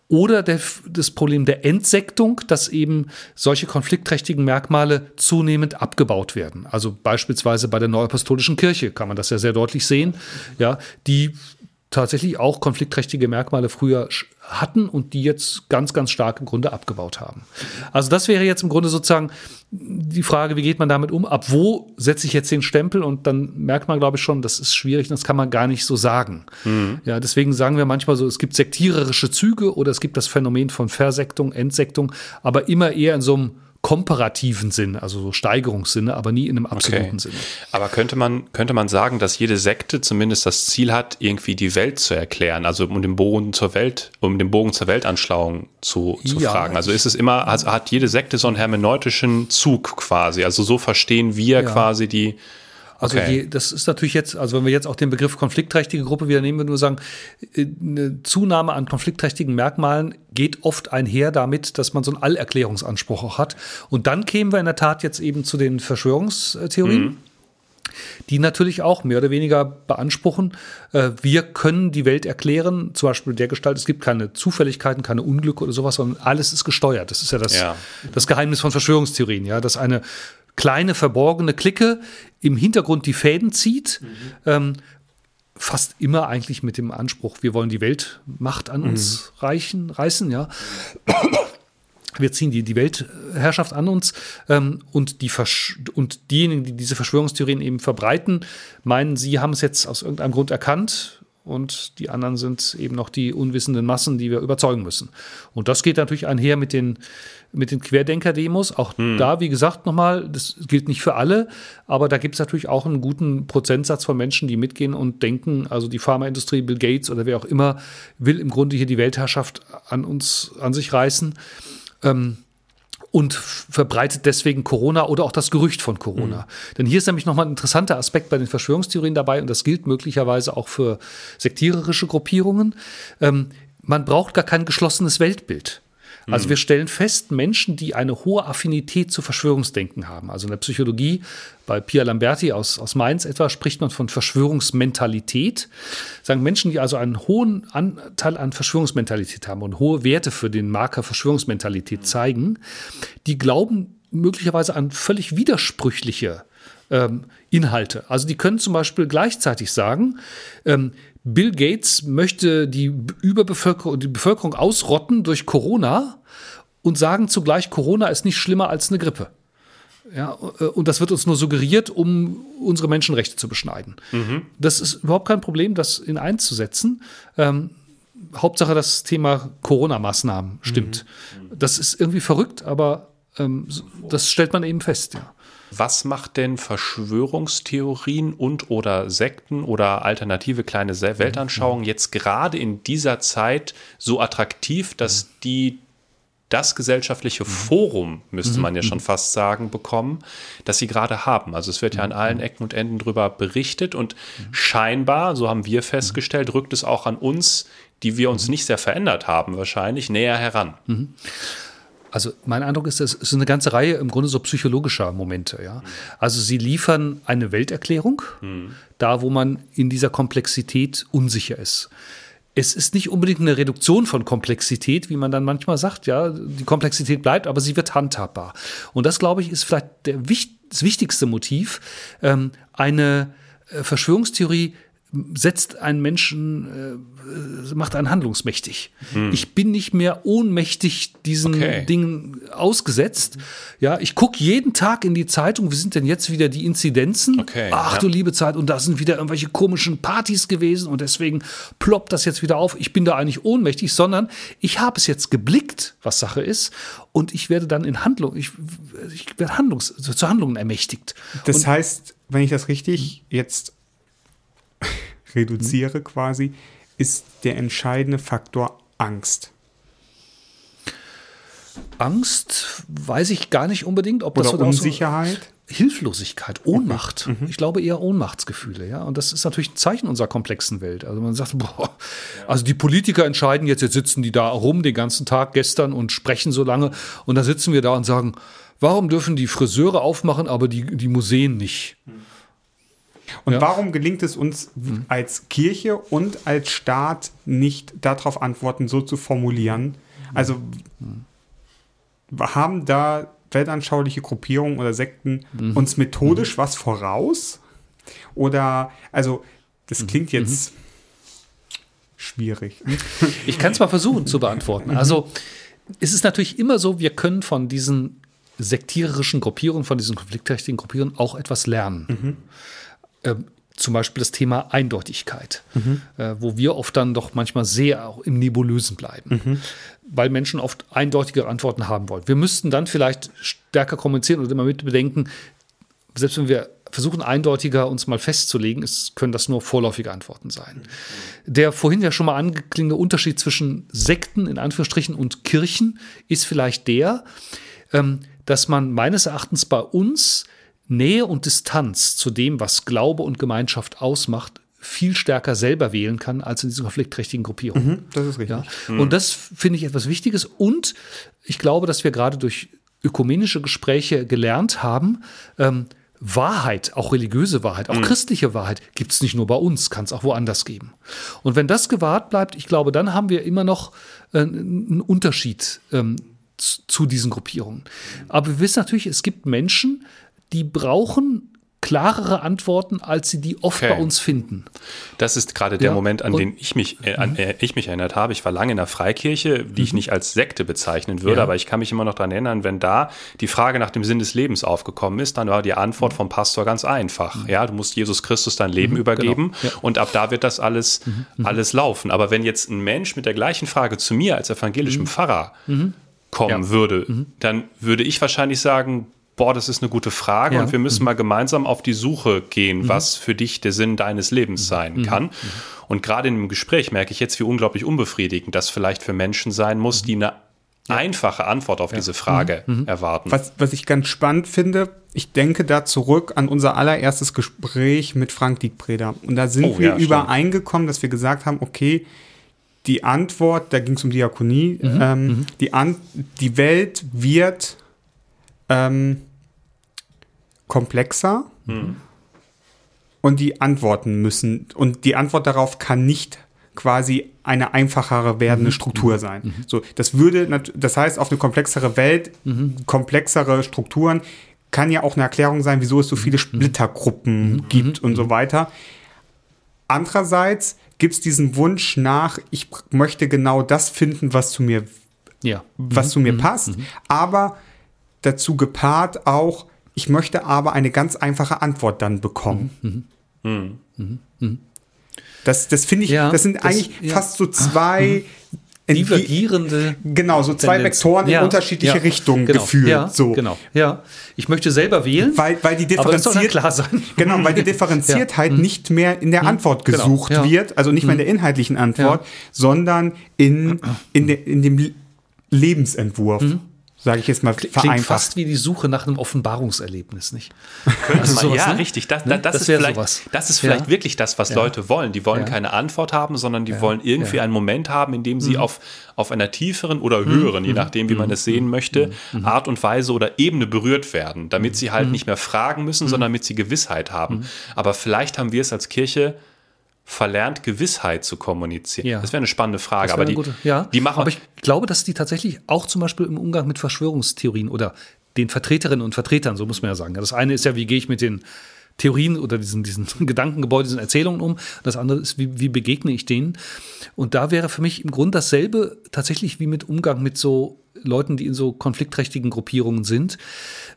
Oder der, das Problem der Entsektung, dass eben solche konfliktträchtigen Merkmale zunehmend abgebaut werden. Also beispielsweise bei der Neuapostolischen Kirche kann man das ja sehr deutlich sehen, ja, die tatsächlich auch konfliktträchtige Merkmale früher hatten und die jetzt ganz, ganz stark im Grunde abgebaut haben. Also das wäre jetzt im Grunde sozusagen die Frage, wie geht man damit um? Ab wo setze ich jetzt den Stempel? Und dann merkt man, glaube ich, schon, das ist schwierig, das kann man gar nicht so sagen. Mhm. Ja, deswegen sagen wir manchmal so, es gibt sektiererische Züge oder es gibt das Phänomen von Versektung, Entsektung, aber immer eher in so einem komparativen Sinn, also so Steigerungssinne, aber nie in einem absoluten okay. Sinne. Aber könnte man, könnte man sagen, dass jede Sekte zumindest das Ziel hat, irgendwie die Welt zu erklären, also um den Bogen zur Welt, um den Bogen zur Weltanschauung zu, zu ja. fragen? Also ist es immer, also hat jede Sekte so einen hermeneutischen Zug quasi? Also so verstehen wir ja. quasi die Also okay. je, das ist natürlich jetzt, also wenn wir jetzt auch den Begriff konfliktträchtige Gruppe wieder nehmen, würden wir sagen, äh, eine Zunahme an konfliktträchtigen Merkmalen geht oft einher damit, dass man so einen Allerklärungsanspruch auch hat. Und dann kämen wir in der Tat jetzt eben zu den Verschwörungstheorien. Mhm die natürlich auch mehr oder weniger beanspruchen, äh, wir können die Welt erklären, zum Beispiel der Gestalt, es gibt keine Zufälligkeiten, keine Unglücke oder sowas, sondern alles ist gesteuert. Das ist ja das, ja. das Geheimnis von Verschwörungstheorien, ja, dass eine kleine verborgene Clique im Hintergrund die Fäden zieht. Mhm. Ähm, fast immer eigentlich mit dem Anspruch, wir wollen die Weltmacht an uns mhm. reichen, reißen, ja wir ziehen die, die Weltherrschaft an uns ähm, und, die und diejenigen, die diese Verschwörungstheorien eben verbreiten, meinen, sie haben es jetzt aus irgendeinem Grund erkannt und die anderen sind eben noch die unwissenden Massen, die wir überzeugen müssen. Und das geht natürlich einher mit den, mit den Querdenker-Demos. Auch hm. da, wie gesagt, nochmal, das gilt nicht für alle, aber da gibt es natürlich auch einen guten Prozentsatz von Menschen, die mitgehen und denken, also die Pharmaindustrie, Bill Gates oder wer auch immer, will im Grunde hier die Weltherrschaft an uns, an sich reißen ähm, und verbreitet deswegen Corona oder auch das Gerücht von Corona. Mhm. Denn hier ist nämlich nochmal ein interessanter Aspekt bei den Verschwörungstheorien dabei und das gilt möglicherweise auch für sektiererische Gruppierungen. Ähm, man braucht gar kein geschlossenes Weltbild. Also mhm. wir stellen fest, Menschen, die eine hohe Affinität zu Verschwörungsdenken haben, also in der Psychologie, bei Pia Lamberti aus, aus Mainz etwa, spricht man von Verschwörungsmentalität. Sagen Menschen, die also einen hohen Anteil an Verschwörungsmentalität haben und hohe Werte für den Marker Verschwörungsmentalität zeigen, die glauben möglicherweise an völlig widersprüchliche ähm, Inhalte. Also die können zum Beispiel gleichzeitig sagen, ähm, Bill Gates möchte die Überbevölkerung, die Bevölkerung ausrotten durch Corona und sagen zugleich, Corona ist nicht schlimmer als eine Grippe. Ja, äh, und das wird uns nur suggeriert, um unsere Menschenrechte zu beschneiden. Mhm. Das ist überhaupt kein Problem, das in einzusetzen. Ähm, Hauptsache das Thema Corona-Maßnahmen stimmt. Mhm. Das ist irgendwie verrückt, aber ähm, das stellt man eben fest, ja. Was macht denn Verschwörungstheorien und oder Sekten oder alternative kleine Weltanschauungen jetzt gerade in dieser Zeit so attraktiv, dass die das gesellschaftliche Forum, müsste man ja schon fast sagen, bekommen, das sie gerade haben. Also es wird ja an allen Ecken und Enden darüber berichtet und scheinbar, so haben wir festgestellt, rückt es auch an uns, die wir uns nicht sehr verändert haben, wahrscheinlich näher heran. Also mein Eindruck ist, es ist eine ganze Reihe im Grunde so psychologischer Momente. Ja? Also sie liefern eine Welterklärung, mhm. da wo man in dieser Komplexität unsicher ist. Es ist nicht unbedingt eine Reduktion von Komplexität, wie man dann manchmal sagt. Ja, die Komplexität bleibt, aber sie wird handhabbar. Und das, glaube ich, ist vielleicht der, das wichtigste Motiv. Ähm, eine äh, Verschwörungstheorie setzt einen Menschen, äh, macht einen handlungsmächtig. Hm. Ich bin nicht mehr ohnmächtig diesen okay. Dingen ausgesetzt. Ja, ich gucke jeden Tag in die Zeitung, wie sind denn jetzt wieder die Inzidenzen? Okay, Ach ja. du liebe Zeit, und da sind wieder irgendwelche komischen Partys gewesen und deswegen ploppt das jetzt wieder auf. Ich bin da eigentlich ohnmächtig, sondern ich habe es jetzt geblickt, was Sache ist, und ich werde dann in Handlung, ich, ich werde Handlungs, zu Handlungen ermächtigt. Das und, heißt, wenn ich das richtig jetzt reduziere mhm. quasi, ist der entscheidende Faktor Angst. Angst weiß ich gar nicht unbedingt, ob das Oder Unsicherheit. Hilflosigkeit, Ohnmacht. Okay. Mhm. Ich glaube eher Ohnmachtsgefühle, ja. Und das ist natürlich ein Zeichen unserer komplexen Welt. Also man sagt, boah, also die Politiker entscheiden jetzt, jetzt sitzen die da rum den ganzen Tag gestern und sprechen so lange. Und dann sitzen wir da und sagen, warum dürfen die Friseure aufmachen, aber die, die Museen nicht? Mhm. Und ja. warum gelingt es uns mhm. als Kirche und als Staat nicht darauf Antworten so zu formulieren? Also mhm. haben da weltanschauliche Gruppierungen oder Sekten mhm. uns methodisch mhm. was voraus? Oder, also, das mhm. klingt jetzt mhm. schwierig. Ich kann es mal versuchen zu beantworten. Also, es ist natürlich immer so, wir können von diesen sektiererischen Gruppierungen, von diesen konfliktträchtigen Gruppierungen auch etwas lernen. Äh, zum Beispiel das Thema Eindeutigkeit, mhm. äh, wo wir oft dann doch manchmal sehr auch im Nebulösen bleiben, mhm. weil Menschen oft eindeutige Antworten haben wollen. Wir müssten dann vielleicht stärker kommunizieren oder immer mit bedenken, selbst wenn wir versuchen eindeutiger uns mal festzulegen, es können das nur vorläufige Antworten sein. Der vorhin ja schon mal angeklingende Unterschied zwischen Sekten in Anführungsstrichen und Kirchen ist vielleicht der, ähm, dass man meines Erachtens bei uns Nähe und Distanz zu dem, was Glaube und Gemeinschaft ausmacht, viel stärker selber wählen kann als in diesen konfliktträchtigen Gruppierungen. Mhm, das ist richtig. Ja? Mhm. Und das finde ich etwas Wichtiges. Und ich glaube, dass wir gerade durch ökumenische Gespräche gelernt haben, ähm, Wahrheit, auch religiöse Wahrheit, auch mhm. christliche Wahrheit, gibt es nicht nur bei uns, kann es auch woanders geben. Und wenn das gewahrt bleibt, ich glaube, dann haben wir immer noch äh, einen Unterschied ähm, zu diesen Gruppierungen. Aber wir wissen natürlich, es gibt Menschen, die brauchen klarere Antworten, als sie die oft okay. bei uns finden. Das ist gerade der ja, Moment, an den ich mich, äh, an, mhm. äh, ich mich erinnert habe. Ich war lange in der Freikirche, die mhm. ich nicht als Sekte bezeichnen würde, ja. aber ich kann mich immer noch daran erinnern, wenn da die Frage nach dem Sinn des Lebens aufgekommen ist, dann war die Antwort mhm. vom Pastor ganz einfach. Mhm. Ja, du musst Jesus Christus dein Leben mhm, übergeben genau. ja. und ab da wird das alles, mhm, alles laufen. Aber wenn jetzt ein Mensch mit der gleichen Frage zu mir als evangelischem Pfarrer kommen würde, dann würde ich wahrscheinlich sagen, boah, das ist eine gute Frage ja. und wir müssen mhm. mal gemeinsam auf die Suche gehen, mhm. was für dich der Sinn deines Lebens mhm. sein mhm. kann. Und gerade in dem Gespräch merke ich jetzt, wie unglaublich unbefriedigend das vielleicht für Menschen sein muss, die eine ja. einfache Antwort auf ja. diese Frage mhm. erwarten. Was, was ich ganz spannend finde, ich denke da zurück an unser allererstes Gespräch mit Frank Diekbreder. Und da sind oh, wir ja, übereingekommen, dass wir gesagt haben, okay, die Antwort, da ging es um Diakonie, mhm. Ähm, mhm. Die, An die Welt wird ähm, komplexer mhm. und die Antworten müssen, und die Antwort darauf kann nicht quasi eine einfachere werdende mhm. Struktur sein. Mhm. So, das würde, das heißt, auf eine komplexere Welt, mhm. komplexere Strukturen, kann ja auch eine Erklärung sein, wieso es so viele mhm. Splittergruppen mhm. gibt und so weiter. Andererseits gibt es diesen Wunsch nach, ich möchte genau das finden, was zu mir, ja. was zu mir passt, aber dazu gepaart auch, ich möchte aber eine ganz einfache Antwort dann bekommen. Mhm. Mhm. Mhm. mhm. Das, das finde ich, ja, das sind das, eigentlich ja. fast so zwei mhm. divergierende. Genau, so zwei Tendenz. Vektoren ja, in unterschiedliche ja, Richtungen genau, geführt. Ja, so. genau. Ja, ich möchte selber wählen. Weil, weil die differenziert, klar sein. Genau, weil die Differenziertheit nicht mehr in der Antwort genau, gesucht genau, wird, also nicht mehr in der inhaltlichen Antwort, sondern in, in, de, in dem Lebensentwurf sage ich jetzt mal vereinfacht. Klingt fast wie die Suche nach einem Offenbarungserlebnis, nicht? Könnte also sowas, ja, ne? richtig. Das, ne? das, das, ist vielleicht, sowas. das ist vielleicht ja. wirklich das, was ja. Leute wollen. Die wollen ja. keine Antwort haben, sondern die wollen irgendwie einen Moment haben, in dem sie mhm. auf, auf einer tieferen oder mhm. höheren, mhm. je nachdem, wie man es sehen mhm. möchte, mhm. Art und Weise oder Ebene berührt werden, damit sie halt nicht mehr fragen müssen, sondern damit sie Gewissheit haben. Aber vielleicht haben wir es als Kirche verlernt, Gewissheit zu kommunizieren? Ja. Das wäre eine spannende Frage. Aber die, gute, ja. die machen. Aber ich glaube, dass die tatsächlich auch zum Beispiel im Umgang mit Verschwörungstheorien oder den Vertreterinnen und Vertretern, so muss man ja sagen. Das eine ist ja, wie gehe ich mit den Theorien oder diesen, diesen Gedankengebäude, diesen Erzählungen um. Das andere ist, wie, wie begegne ich denen? Und da wäre für mich im Grunde dasselbe tatsächlich wie mit Umgang mit so Leuten, die in so konfliktträchtigen Gruppierungen sind.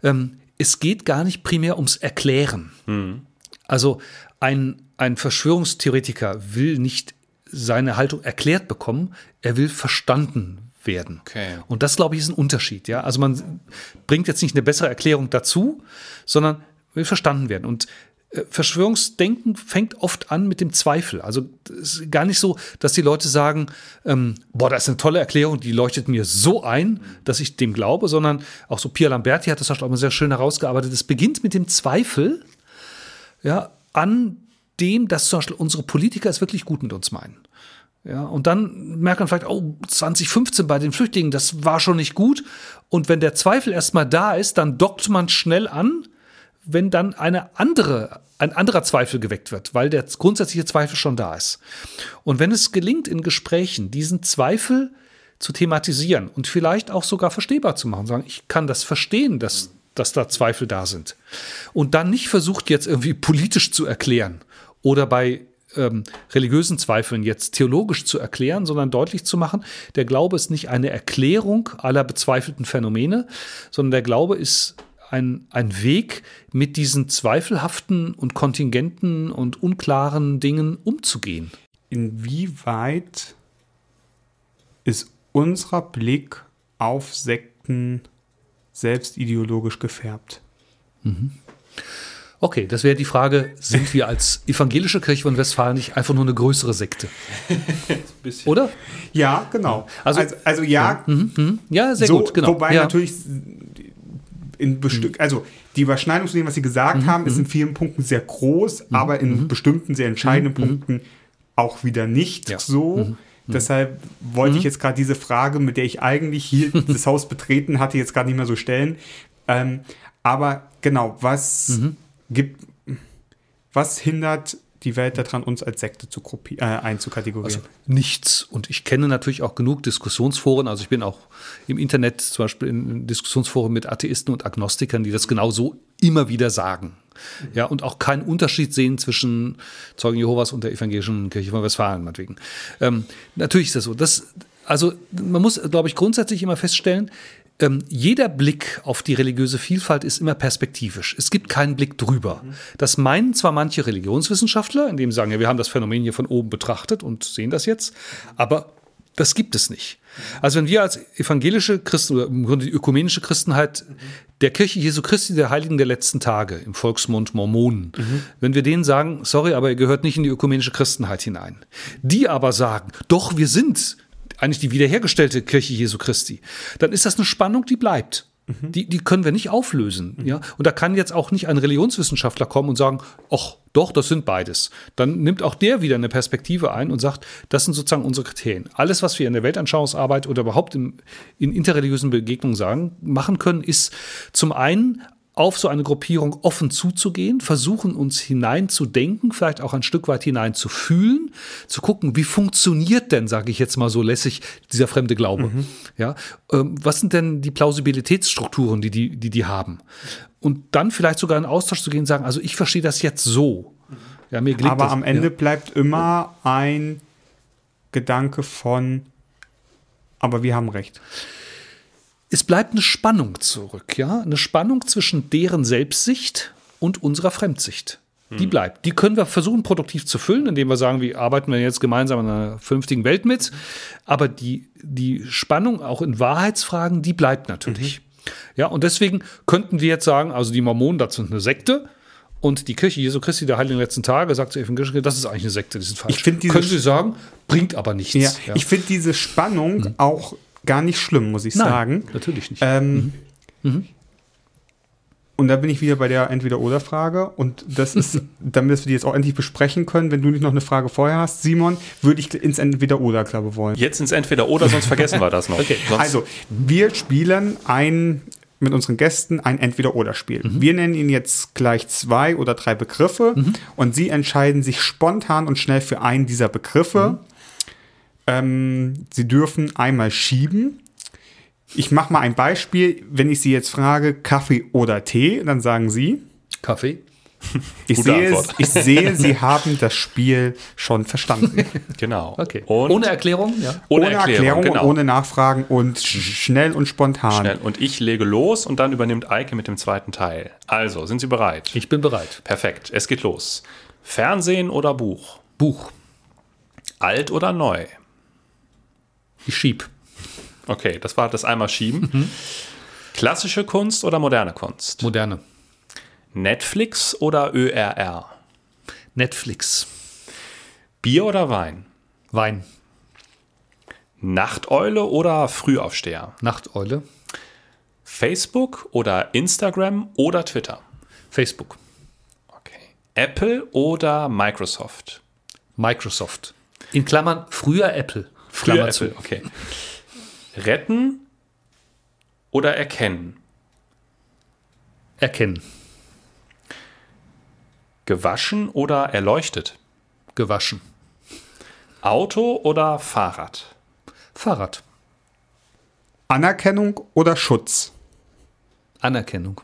Ähm, es geht gar nicht primär ums Erklären. Mhm. Also ein, ein Verschwörungstheoretiker will nicht seine Haltung erklärt bekommen, er will verstanden werden. Okay. Und das, glaube ich, ist ein Unterschied. Ja? Also man bringt jetzt nicht eine bessere Erklärung dazu, sondern will verstanden werden. Und äh, Verschwörungsdenken fängt oft an mit dem Zweifel. Also es ist gar nicht so, dass die Leute sagen, ähm, boah, das ist eine tolle Erklärung, die leuchtet mir so ein, dass ich dem glaube, sondern auch so Pia Lamberti hat das auch mal sehr schön herausgearbeitet. Es beginnt mit dem Zweifel, ja, an dem, dass zum Beispiel unsere Politiker es wirklich gut mit uns meinen. Ja, und dann merkt man vielleicht, oh, 2015 bei den Flüchtlingen, das war schon nicht gut. Und wenn der Zweifel erstmal da ist, dann dockt man schnell an, wenn dann eine andere, ein anderer Zweifel geweckt wird, weil der grundsätzliche Zweifel schon da ist. Und wenn es gelingt, in Gesprächen diesen Zweifel zu thematisieren und vielleicht auch sogar verstehbar zu machen, sagen, ich kann das verstehen, dass dass da Zweifel da sind. Und dann nicht versucht, jetzt irgendwie politisch zu erklären oder bei ähm, religiösen Zweifeln jetzt theologisch zu erklären, sondern deutlich zu machen, der Glaube ist nicht eine Erklärung aller bezweifelten Phänomene, sondern der Glaube ist ein, ein Weg, mit diesen zweifelhaften und kontingenten und unklaren Dingen umzugehen. Inwieweit ist unser Blick auf Sekten selbst ideologisch gefärbt. Mhm. Okay, das wäre die Frage, sind wir als evangelische Kirche von Westfalen nicht einfach nur eine größere Sekte? Oder? Ja, genau. Also, also, also ja. Ja, mhm, mhm. ja sehr so, gut, genau. Wobei ja. natürlich in bestimmten, also die Überschneidung zu dem, was Sie gesagt mhm. haben, ist in vielen Punkten sehr groß, mhm. aber in mhm. bestimmten sehr entscheidenden mhm. Punkten auch wieder nicht ja. so. Mhm. Deshalb wollte ich jetzt gerade diese Frage, mit der ich eigentlich hier das Haus betreten hatte, jetzt gerade nicht mehr so stellen. Ähm, aber genau, was gibt, was hindert die Welt daran, uns als Sekte zu äh, einzukategorieren? Also nichts. Und ich kenne natürlich auch genug Diskussionsforen. Also ich bin auch im Internet zum Beispiel in Diskussionsforen mit Atheisten und Agnostikern, die das genau so immer wieder sagen. Ja, und auch keinen Unterschied sehen zwischen Zeugen Jehovas und der evangelischen Kirche von Westfalen, meinetwegen. Ähm, natürlich ist das so. Das, also man muss, glaube ich, grundsätzlich immer feststellen, ähm, jeder Blick auf die religiöse Vielfalt ist immer perspektivisch. Es gibt keinen Blick drüber. Das meinen zwar manche Religionswissenschaftler, indem sie sagen, ja, wir haben das Phänomen hier von oben betrachtet und sehen das jetzt, aber das gibt es nicht. Also wenn wir als evangelische Christen oder im Grunde die ökumenische Christenheit der Kirche Jesu Christi, der Heiligen der letzten Tage, im Volksmund Mormonen, mhm. wenn wir denen sagen, sorry, aber ihr gehört nicht in die ökumenische Christenheit hinein, die aber sagen, doch, wir sind eigentlich die wiederhergestellte Kirche Jesu Christi, dann ist das eine Spannung, die bleibt. Mhm. Die, die können wir nicht auflösen. Mhm. Ja? Und da kann jetzt auch nicht ein Religionswissenschaftler kommen und sagen, ach, doch, das sind beides. Dann nimmt auch der wieder eine Perspektive ein und sagt, das sind sozusagen unsere Kriterien. Alles, was wir in der Weltanschauungsarbeit oder überhaupt im, in interreligiösen Begegnungen sagen, machen können, ist zum einen auf so eine Gruppierung offen zuzugehen, versuchen uns hineinzudenken, vielleicht auch ein Stück weit hineinzufühlen, zu gucken, wie funktioniert denn, sage ich jetzt mal so lässig, dieser fremde Glaube. Mhm. Ja, ähm, was sind denn die Plausibilitätsstrukturen, die die, die die haben? Und dann vielleicht sogar in Austausch zu gehen und sagen, also ich verstehe das jetzt so. Ja, mir Aber das, am Ende ja. bleibt immer ein Gedanke von, aber wir haben recht es bleibt eine Spannung zurück, ja, eine Spannung zwischen deren Selbstsicht und unserer Fremdsicht. Die hm. bleibt. Die können wir versuchen, produktiv zu füllen, indem wir sagen, wie arbeiten wir jetzt gemeinsam in einer vernünftigen Welt mit. Aber die, die Spannung auch in Wahrheitsfragen, die bleibt natürlich. Mhm. Ja, und deswegen könnten wir jetzt sagen, also die Mormonen, das sind eine Sekte. Und die Kirche Jesu Christi der Heiligen letzten Tage sagt zu Evangelischen, das ist eigentlich eine Sekte, die sind falsch. Ich diese Können Sie sagen, bringt aber nichts. Ja, ja. Ich finde diese Spannung mhm. auch gar nicht schlimm, muss ich Nein, sagen. Natürlich nicht. Ähm, mhm. Mhm. Und da bin ich wieder bei der Entweder-Oder-Frage. Und das ist, damit wir die jetzt auch endlich besprechen können, wenn du nicht noch eine Frage vorher hast, Simon, würde ich ins Entweder-Oder, glaube wollen. Jetzt ins Entweder-Oder, sonst vergessen wir das noch. Okay, also, wir spielen ein, mit unseren Gästen ein Entweder-Oder-Spiel. Mhm. Wir nennen ihnen jetzt gleich zwei oder drei Begriffe mhm. und sie entscheiden sich spontan und schnell für einen dieser Begriffe. Mhm. Ähm, sie dürfen einmal schieben. Ich mache mal ein Beispiel. Wenn ich Sie jetzt frage, Kaffee oder Tee, dann sagen Sie Kaffee. Ich sehe, ich sehe, Sie haben das Spiel schon verstanden. Genau. Okay. Und ohne Erklärung, ja. Ohne, ohne Erklärung, Erklärung genau. ohne Nachfragen und schnell und spontan. Schnell. Und ich lege los und dann übernimmt Eike mit dem zweiten Teil. Also, sind Sie bereit? Ich bin bereit. Perfekt. Es geht los. Fernsehen oder Buch? Buch. Alt oder neu? Ich schieb. Okay, das war das einmal schieben. Mhm. Klassische Kunst oder moderne Kunst? Moderne. Netflix oder ÖRR? Netflix. Bier oder Wein? Wein. Nachteule oder Frühaufsteher? Nachteule. Facebook oder Instagram oder Twitter? Facebook. Okay. Apple oder Microsoft? Microsoft. In Klammern früher Apple. Früher Klammer Apple, zu. okay. Retten oder erkennen? Erkennen. Gewaschen oder erleuchtet? Gewaschen. Auto oder Fahrrad? Fahrrad. Anerkennung oder Schutz? Anerkennung.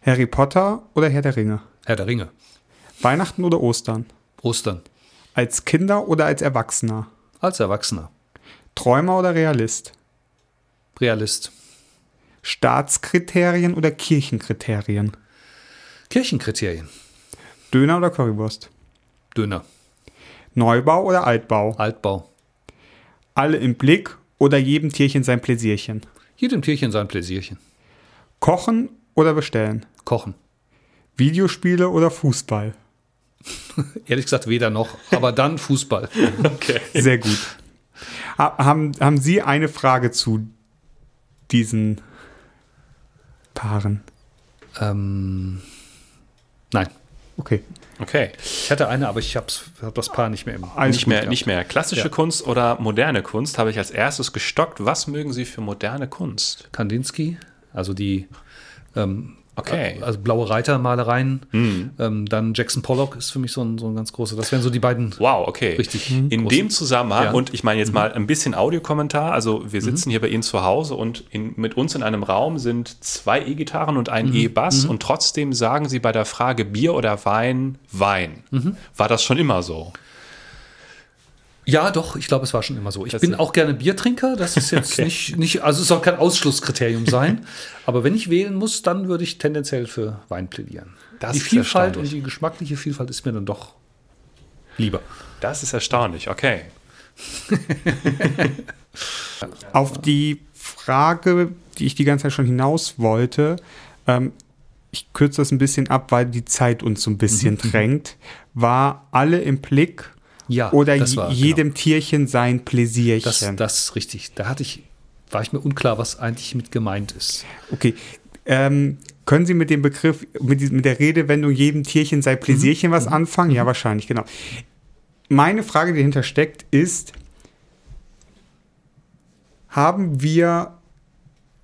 Harry Potter oder Herr der Ringe? Herr der Ringe. Weihnachten oder Ostern? Ostern. Als Kinder oder als Erwachsener? Als Erwachsener. Träumer oder Realist? Realist. Staatskriterien oder Kirchenkriterien? Kirchenkriterien. Döner oder Currywurst? Döner. Neubau oder Altbau? Altbau. Alle im Blick oder jedem Tierchen sein Pläsierchen? Jedem Tierchen sein Pläsierchen. Kochen oder bestellen? Kochen. Videospiele oder Fußball? Ehrlich gesagt, weder noch, aber dann Fußball. Okay. Sehr gut. Haben, haben Sie eine Frage zu diesen Paaren? Ähm, nein. Okay. Okay. Ich hatte eine, aber ich habe hab das Paar nicht mehr im Alles nicht mehr, nicht mehr. Klassische ja. Kunst oder moderne Kunst habe ich als erstes gestockt. Was mögen Sie für moderne Kunst? Kandinsky, also die ähm, Okay. Also blaue Reitermalereien. Mhm. Ähm, dann Jackson Pollock ist für mich so ein, so ein ganz großer. Das wären so die beiden. Wow, okay. Richtig. Mhm. In großen. dem Zusammenhang, ja. und ich meine jetzt mhm. mal ein bisschen Audiokommentar. Also, wir sitzen mhm. hier bei Ihnen zu Hause und in, mit uns in einem Raum sind zwei E-Gitarren und ein mhm. E-Bass. Mhm. Und trotzdem sagen Sie bei der Frage Bier oder Wein, Wein. War das schon immer so? Ja, doch, ich glaube, es war schon immer so. Ich das bin auch gerne Biertrinker, das ist jetzt okay. nicht, nicht, also es soll kein Ausschlusskriterium sein. aber wenn ich wählen muss, dann würde ich tendenziell für Wein plädieren. Das die Vielfalt und die geschmackliche Vielfalt ist mir dann doch lieber. Das ist erstaunlich, okay. Auf die Frage, die ich die ganze Zeit schon hinaus wollte, ähm, ich kürze das ein bisschen ab, weil die Zeit uns so ein bisschen drängt, war alle im Blick ja, oder war, jedem genau. Tierchen sein Pläsierchen. Das, das ist richtig. Da hatte ich, war ich mir unklar, was eigentlich mit gemeint ist. Okay. Ähm, können Sie mit dem Begriff, mit, mit der Redewendung jedem Tierchen sei Pläsierchen mhm. was mhm. anfangen? Ja, mhm. wahrscheinlich, genau. Meine Frage, die dahinter steckt, ist, haben wir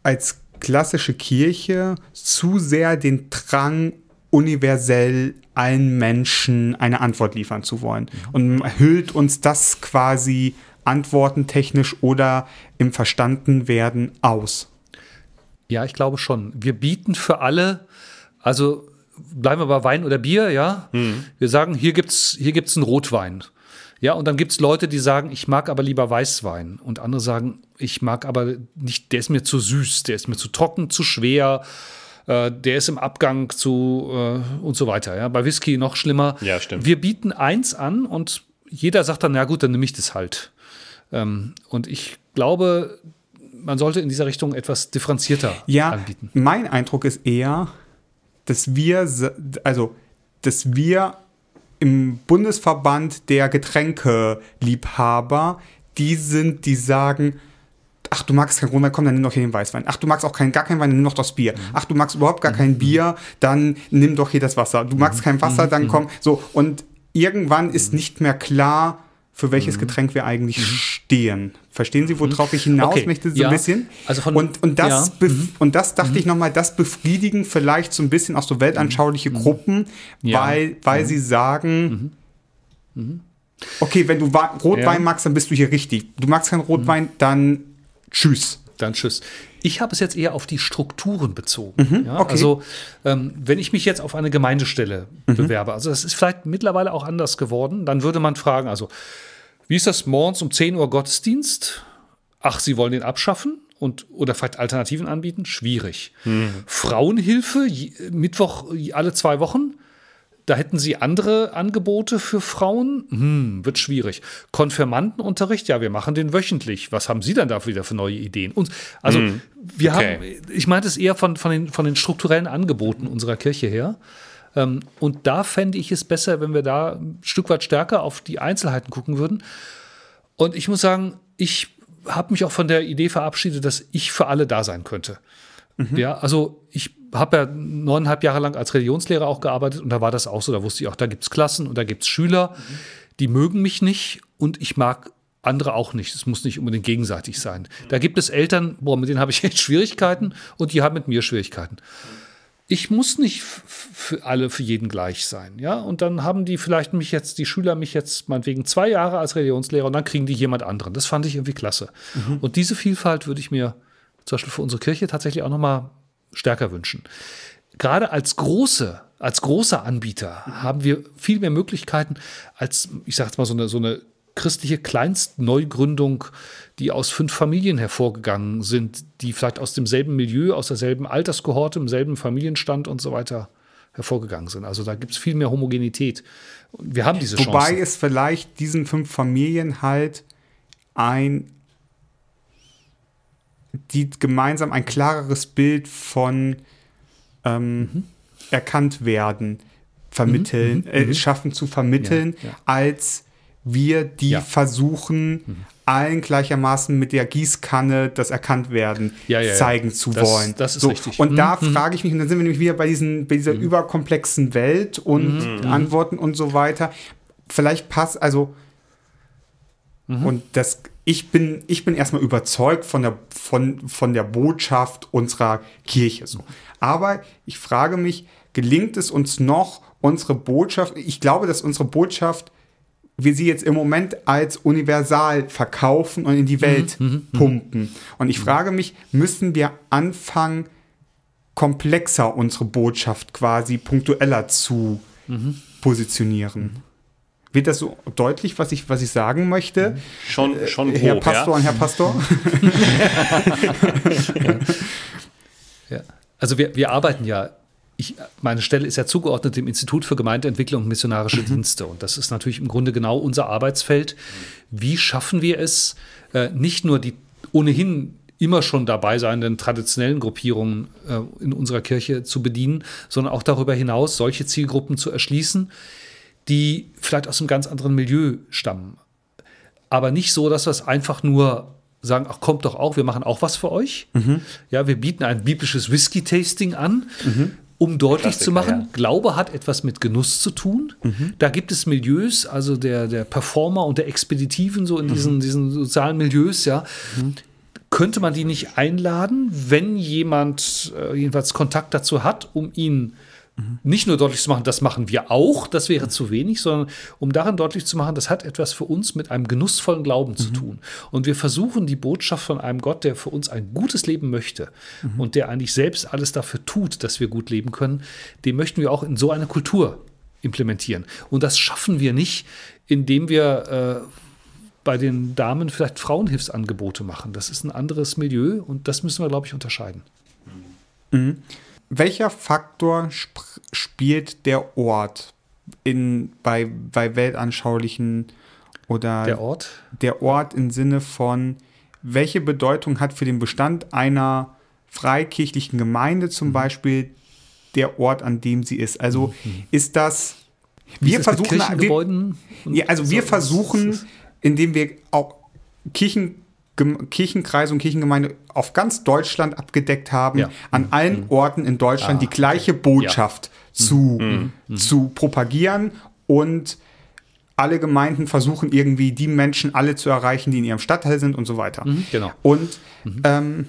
als klassische Kirche zu sehr den Drang, universell allen Menschen eine Antwort liefern zu wollen. Und hüllt uns das quasi antwortentechnisch oder im Verstandenwerden aus. Ja, ich glaube schon. Wir bieten für alle, also bleiben wir bei Wein oder Bier, ja. Mhm. Wir sagen, hier gibt's, hier gibt's einen Rotwein. Ja, und dann gibt es Leute, die sagen, ich mag aber lieber Weißwein. Und andere sagen, ich mag aber nicht, der ist mir zu süß, der ist mir zu trocken, zu schwer äh, der ist im Abgang zu äh, und so weiter. Ja? Bei Whisky noch schlimmer. Ja, stimmt. Wir bieten eins an und jeder sagt dann, na gut, dann nehme ich das halt. Ähm, und ich glaube, man sollte in dieser Richtung etwas differenzierter ja, anbieten. Mein Eindruck ist eher, dass wir, also, dass wir im Bundesverband der Getränkeliebhaber die sind, die sagen, ach, du magst kein Rotwein, komm, dann nimm doch hier den Weißwein. Ach, du magst auch kein, gar keinen Wein, dann nimm doch das Bier. Mhm. Ach, du magst überhaupt gar kein mhm. Bier, dann nimm doch hier das Wasser. Du magst mhm. kein Wasser, dann komm. So, und irgendwann ist nicht mehr klar, für welches Getränk wir eigentlich stehen. Verstehen Sie, worauf ich hinaus okay. möchte, so ja. ein bisschen? Also von, und, und, das ja. und das dachte mhm. ich nochmal, das befriedigen vielleicht so ein bisschen auch so weltanschauliche mhm. Gruppen, ja. weil, weil mhm. sie sagen, okay, wenn du Rotwein magst, dann bist du hier richtig. Du magst keinen Rotwein, dann Tschüss. Dann tschüss. Ich habe es jetzt eher auf die Strukturen bezogen. Mhm, ja, okay. Also, ähm, wenn ich mich jetzt auf eine Gemeindestelle mhm. bewerbe, also das ist vielleicht mittlerweile auch anders geworden, dann würde man fragen, also, wie ist das morgens um 10 Uhr Gottesdienst? Ach, Sie wollen den abschaffen? Und, oder vielleicht Alternativen anbieten? Schwierig. Mhm. Frauenhilfe, Mittwoch alle zwei Wochen? Da hätten Sie andere Angebote für Frauen? Hm, wird schwierig. Konfirmandenunterricht, ja, wir machen den wöchentlich. Was haben Sie dann da wieder für neue Ideen? Und, also, hm, wir okay. haben, ich meinte es eher von, von, den, von den strukturellen Angeboten unserer Kirche her. Ähm, und da fände ich es besser, wenn wir da ein Stück weit stärker auf die Einzelheiten gucken würden. Und ich muss sagen, ich habe mich auch von der Idee verabschiedet, dass ich für alle da sein könnte. Mhm. Ja, also ich habe ja neuneinhalb Jahre lang als Religionslehrer auch gearbeitet und da war das auch so. Da wusste ich auch, da gibt es Klassen und da gibt es Schüler, mhm. die mögen mich nicht und ich mag andere auch nicht. Es muss nicht unbedingt gegenseitig sein. Da gibt es Eltern, boah, mit denen habe ich echt Schwierigkeiten und die haben mit mir Schwierigkeiten. Ich muss nicht für alle, für jeden gleich sein, ja. Und dann haben die vielleicht mich jetzt, die Schüler mich jetzt meinetwegen zwei Jahre als Religionslehrer und dann kriegen die jemand anderen. Das fand ich irgendwie klasse. Mhm. Und diese Vielfalt würde ich mir zum Beispiel für unsere Kirche tatsächlich auch noch mal stärker wünschen. Gerade als große, als großer Anbieter haben wir viel mehr Möglichkeiten als, ich sage jetzt mal, so eine, so eine christliche Kleinstneugründung, die aus fünf Familien hervorgegangen sind, die vielleicht aus demselben Milieu, aus derselben Alterskohorte, im selben Familienstand und so weiter hervorgegangen sind. Also da gibt es viel mehr Homogenität. Wir haben diese Chance. Wobei Chancen. es vielleicht diesen fünf Familien halt ein die gemeinsam ein klareres Bild von ähm, mhm. erkannt werden vermitteln, mhm, mhm, äh, mhm. schaffen zu vermitteln, ja, ja. als wir die ja. versuchen, mhm. allen gleichermaßen mit der Gießkanne das erkannt werden ja, ja, zeigen zu das, wollen. Das ist so, richtig. Und mhm. da mhm. frage ich mich, und dann sind wir nämlich wieder bei, diesen, bei dieser mhm. überkomplexen Welt und. Antworten und so weiter. Vielleicht passt, also, und das ich bin, ich bin erstmal überzeugt von der, von, von der Botschaft unserer Kirche. So. Aber ich frage mich, gelingt es uns noch, unsere Botschaft, ich glaube, dass unsere Botschaft, wir sie jetzt im Moment als universal verkaufen und in die Welt mhm, mhm, mhm. pumpen. Und ich frage mich, müssen wir anfangen, komplexer unsere Botschaft quasi punktueller zu mhm. positionieren? Wird das so deutlich, was ich, was ich sagen möchte? Schon, äh, schon grob, Herr Pastor ja. und Herr Pastor. ja. ja. Also wir, wir arbeiten ja ich, meine Stelle ist ja zugeordnet dem Institut für Gemeindeentwicklung und missionarische mhm. Dienste. Und das ist natürlich im Grunde genau unser Arbeitsfeld. Wie schaffen wir es, äh, nicht nur die ohnehin immer schon dabei seienden traditionellen Gruppierungen äh, in unserer Kirche zu bedienen, sondern auch darüber hinaus solche Zielgruppen zu erschließen, die vielleicht aus einem ganz anderen Milieu stammen. Aber nicht so, dass wir es einfach nur sagen, ach kommt doch auch, wir machen auch was für euch. Mhm. Ja, wir bieten ein biblisches Whisky-Tasting an. Mhm. Um deutlich zu machen, ja. Glaube hat etwas mit Genuss zu tun. Mhm. Da gibt es Milieus, also der, der Performer und der Expeditiven, so in diesen, mhm. diesen sozialen Milieus, ja. Mhm. Könnte man die nicht einladen, wenn jemand äh, jedenfalls Kontakt dazu hat, um ihn nicht nur deutlich zu machen, das machen wir auch, das wäre zu wenig, sondern um darin deutlich zu machen, das hat etwas für uns mit einem genussvollen Glauben mhm. zu tun. Und wir versuchen die Botschaft von einem Gott, der für uns ein gutes Leben möchte mhm. und der eigentlich selbst alles dafür tut, dass wir gut leben können, den möchten wir auch in so eine Kultur implementieren. Und das schaffen wir nicht, indem wir äh, bei den Damen vielleicht Frauenhilfsangebote machen. Das ist ein anderes Milieu und das müssen wir, glaube ich, unterscheiden. Mhm welcher Faktor sp spielt der Ort in, bei, bei weltanschaulichen oder der Ort? Der Ort im Sinne von, welche Bedeutung hat für den Bestand einer freikirchlichen Gemeinde zum mhm. Beispiel der Ort, an dem sie ist? Also mhm. ist das. Wir versuchen, wir, ja, also wir versuchen, indem wir auch Kirchen Kirchenkreise und Kirchengemeinde auf ganz Deutschland abgedeckt haben, ja. an mhm. allen mhm. Orten in Deutschland ah, die gleiche okay. Botschaft ja. zu, mhm. mhm. zu propagieren und alle Gemeinden versuchen irgendwie die Menschen alle zu erreichen, die in ihrem Stadtteil sind und so weiter. Mhm, genau. Und mhm. ähm,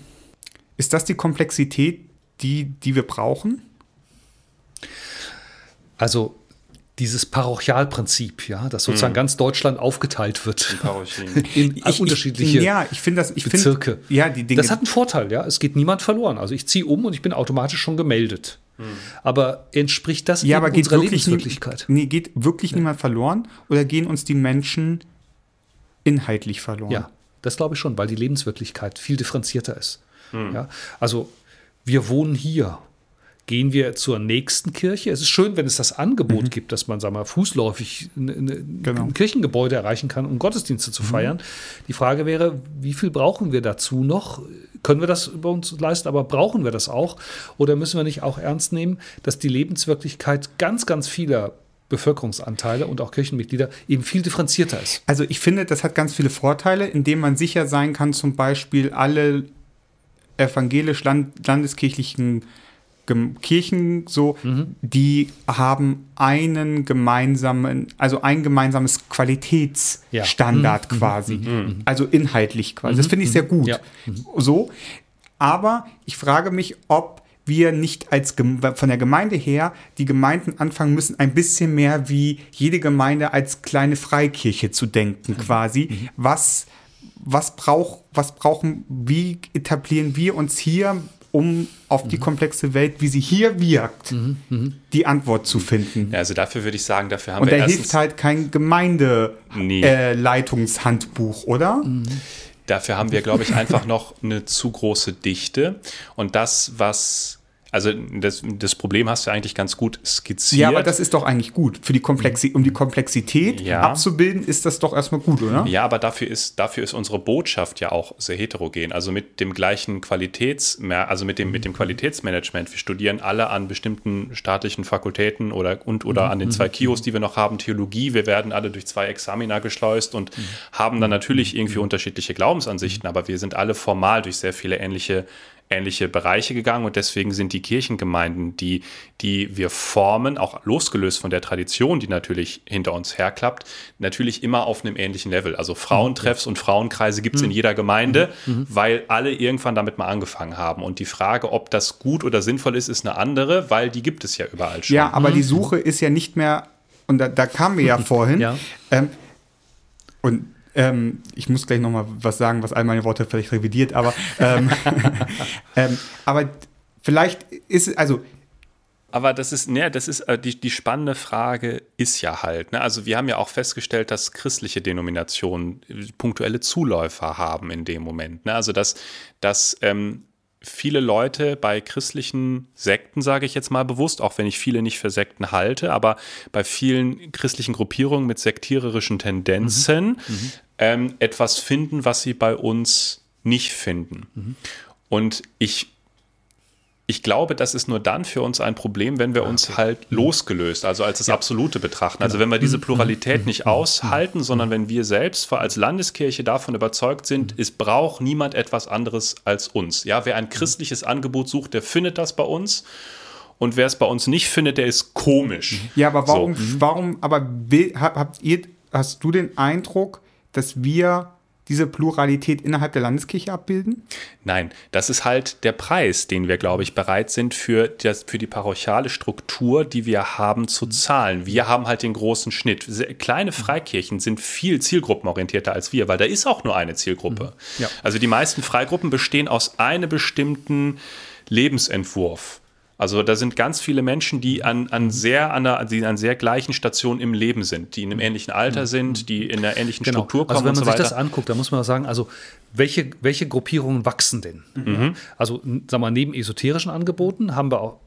ist das die Komplexität, die, die wir brauchen? Also dieses Parochialprinzip, ja, dass sozusagen hm. ganz Deutschland aufgeteilt wird in ich, unterschiedliche ich, ja, ich das, ich Bezirke. Find, ja, die Dinge. Das hat einen Vorteil, ja. Es geht niemand verloren. Also ich ziehe um und ich bin automatisch schon gemeldet. Hm. Aber entspricht das ja, aber geht unserer wirklich Lebenswirklichkeit? Nee, geht wirklich ja. niemand verloren oder gehen uns die Menschen inhaltlich verloren? Ja, das glaube ich schon, weil die Lebenswirklichkeit viel differenzierter ist. Hm. Ja, also wir wohnen hier gehen wir zur nächsten Kirche. Es ist schön, wenn es das Angebot mhm. gibt, dass man, sagen wir, fußläufig eine, genau. ein Kirchengebäude erreichen kann, um Gottesdienste zu mhm. feiern. Die Frage wäre, wie viel brauchen wir dazu noch? Können wir das über uns leisten, aber brauchen wir das auch? Oder müssen wir nicht auch ernst nehmen, dass die Lebenswirklichkeit ganz, ganz vieler Bevölkerungsanteile und auch Kirchenmitglieder eben viel differenzierter ist. Also ich finde, das hat ganz viele Vorteile, indem man sicher sein kann, zum Beispiel alle evangelisch-landeskirchlichen Kirchen so, mhm. die haben einen gemeinsamen, also ein gemeinsames Qualitätsstandard ja. Mhm. quasi, mhm. mhm. also inhaltlich quasi. Das mhm. finde ich sehr mhm. gut. Ja. So, aber ich frage mich, ob wir nicht als von der Gemeinde her die Gemeinden anfangen müssen, ein bisschen mehr wie jede Gemeinde als kleine Freikirche zu denken, quasi. Was, was, brauch, was brauchen, wie etablieren wir uns hier um auf die mhm. komplexe Welt, wie sie hier wirkt, mhm. Mhm. die Antwort zu finden. Ja, also dafür würde ich sagen, dafür haben Und wir da hilft halt kein Gemeindeleitungshandbuch, äh, oder? Mhm. Dafür haben wir, glaube ich, einfach noch eine zu große Dichte. Und das, was Also das, das Problem hast du eigentlich ganz gut skizziert. Ja, aber das ist doch eigentlich gut. Für die Komplexi um die Komplexität ja. abzubilden, ist das doch erstmal gut, oder? Ja, aber dafür ist, dafür ist unsere Botschaft ja auch sehr heterogen. Also mit dem gleichen Qualitäts, also mit dem, mit dem Qualitätsmanagement. Wir studieren alle an bestimmten staatlichen Fakultäten oder und oder mhm. an den zwei Kios, die wir noch haben, Theologie. Wir werden alle durch zwei Examina geschleust und mhm. haben dann natürlich irgendwie unterschiedliche Glaubensansichten, aber wir sind alle formal durch sehr viele ähnliche ähnliche Bereiche gegangen und deswegen sind die Kirchengemeinden, die, die wir formen, auch losgelöst von der Tradition, die natürlich hinter uns herklappt, natürlich immer auf einem ähnlichen Level. Also Frauentreffs mhm. und Frauenkreise gibt es mhm. in jeder Gemeinde, mhm. mhm. weil alle irgendwann damit mal angefangen haben. Und die Frage, ob das gut oder sinnvoll ist, ist eine andere, weil die gibt es ja überall schon. Ja, aber die mhm. Suche ist ja nicht mehr, und da, da kamen wir ja vorhin, ja. Ähm, und ähm, ich muss gleich noch mal was sagen, was all meine Worte vielleicht revidiert, aber, ähm, ähm, aber vielleicht ist, also aber das ist, ne, das ist äh, die, die spannende Frage ist ja halt, ne? Also wir haben ja auch festgestellt, dass christliche Denominationen äh, punktuelle Zuläufer haben in dem Moment. Ne? Also dass, dass ähm, viele Leute bei christlichen Sekten, sage ich jetzt mal bewusst, auch wenn ich viele nicht für Sekten halte, aber bei vielen christlichen Gruppierungen mit sektiererischen Tendenzen mhm. Mhm. Ähm, etwas finden, was sie bei uns nicht finden. Mhm. Und ich ich glaube, das ist nur dann für uns ein Problem, wenn wir ah, uns halt mhm. losgelöst, also als das ja. Absolute betrachten. Also genau. wenn wir diese mhm. Pluralität mhm. nicht aushalten, sondern wenn wir selbst als Landeskirche davon überzeugt sind, es braucht niemand etwas anderes als uns. Ja, wer ein christliches Angebot sucht, der findet das bei uns. Und wer es bei uns nicht findet, der ist komisch. Ja, aber warum, so. warum, aber habt ihr, hast du den Eindruck, dass wir diese Pluralität innerhalb der Landeskirche abbilden? Nein, das ist halt der Preis, den wir, glaube ich, bereit sind für, das, für die parochiale Struktur, die wir haben, zu zahlen. Wir haben halt den großen Schnitt. Kleine Freikirchen sind viel zielgruppenorientierter als wir, weil da ist auch nur eine Zielgruppe. Mhm. Ja. Also die meisten Freigruppen bestehen aus einem bestimmten Lebensentwurf. Also da sind ganz viele Menschen, die an, an sehr an, einer, die an sehr gleichen Stationen im Leben sind, die in einem ähnlichen Alter mhm. sind, die in einer ähnlichen genau. Struktur kommen. Also wenn man so sich das anguckt, da muss man sagen, also welche, welche Gruppierungen wachsen denn? Mhm. Also sagen wir, neben esoterischen Angeboten haben wir auch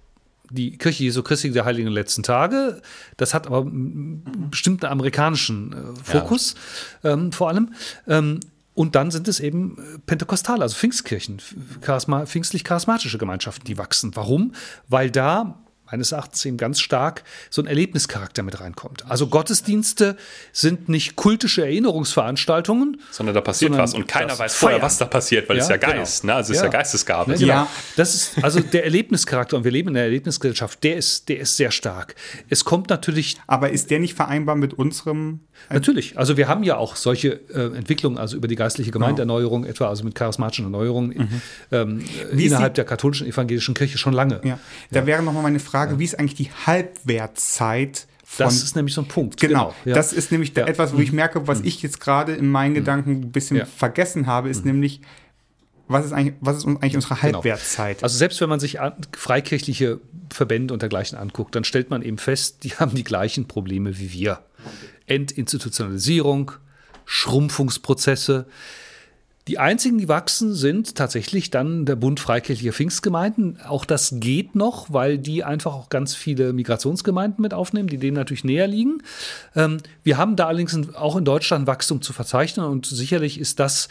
die Kirche Jesu Christi der Heiligen letzten Tage. Das hat aber einen bestimmten amerikanischen äh, Fokus ja. ähm, vor allem. Ähm, und dann sind es eben äh, Pentekostale, also Pfingstkirchen, pfingstlich-charismatische Gemeinschaften, die wachsen. Warum? Weil da meines Erachtens eben ganz stark so ein Erlebnischarakter mit reinkommt. Also Gottesdienste sind nicht kultische Erinnerungsveranstaltungen, sondern da passiert was und keiner weiß vorher, feiern. was da passiert, weil ja, es ja genau. Geist, genau. ne? also es ja. ist ja Geistesgabe. Ja, genau. ja, das ist also der Erlebnischarakter und wir leben in der Erlebnisgesellschaft, der ist, der ist sehr stark. Es kommt natürlich. Aber ist der nicht vereinbar mit unserem? Natürlich. Also wir haben ja auch solche äh, Entwicklungen, also über die geistliche Gemeindeerneuerung, etwa also mit charismatischen Erneuerungen mhm. ähm, innerhalb der katholischen evangelischen Kirche schon lange. Ja. Da wäre noch mal meine Frage Frage, wie ist eigentlich die Halbwertzeit von, das ist nämlich so ein Punkt. Genau. genau. Ja. Das ist nämlich ja. etwas, wo ich mhm. merke, was mhm. ich jetzt gerade in meinen mhm. Gedanken ein bisschen ja. vergessen habe, ist nämlich, was ist eigentlich, was ist eigentlich unsere genau. Halbwertszeit? Genau. Also selbst wenn man sich freikirchliche Verbände und dergleichen anguckt, dann stellt man eben fest, die haben die gleichen Probleme wie wir. Entinstitutionalisierung, Schrumpfungsprozesse, die einzigen, die wachsen, sind tatsächlich dann der Bund Freikirchlicher Pfingstgemeinden. Auch das geht noch, weil die einfach auch ganz viele Migrationsgemeinden mit aufnehmen, die denen natürlich näher liegen. Ähm, wir haben da allerdings auch in Deutschland Wachstum zu verzeichnen und sicherlich ist das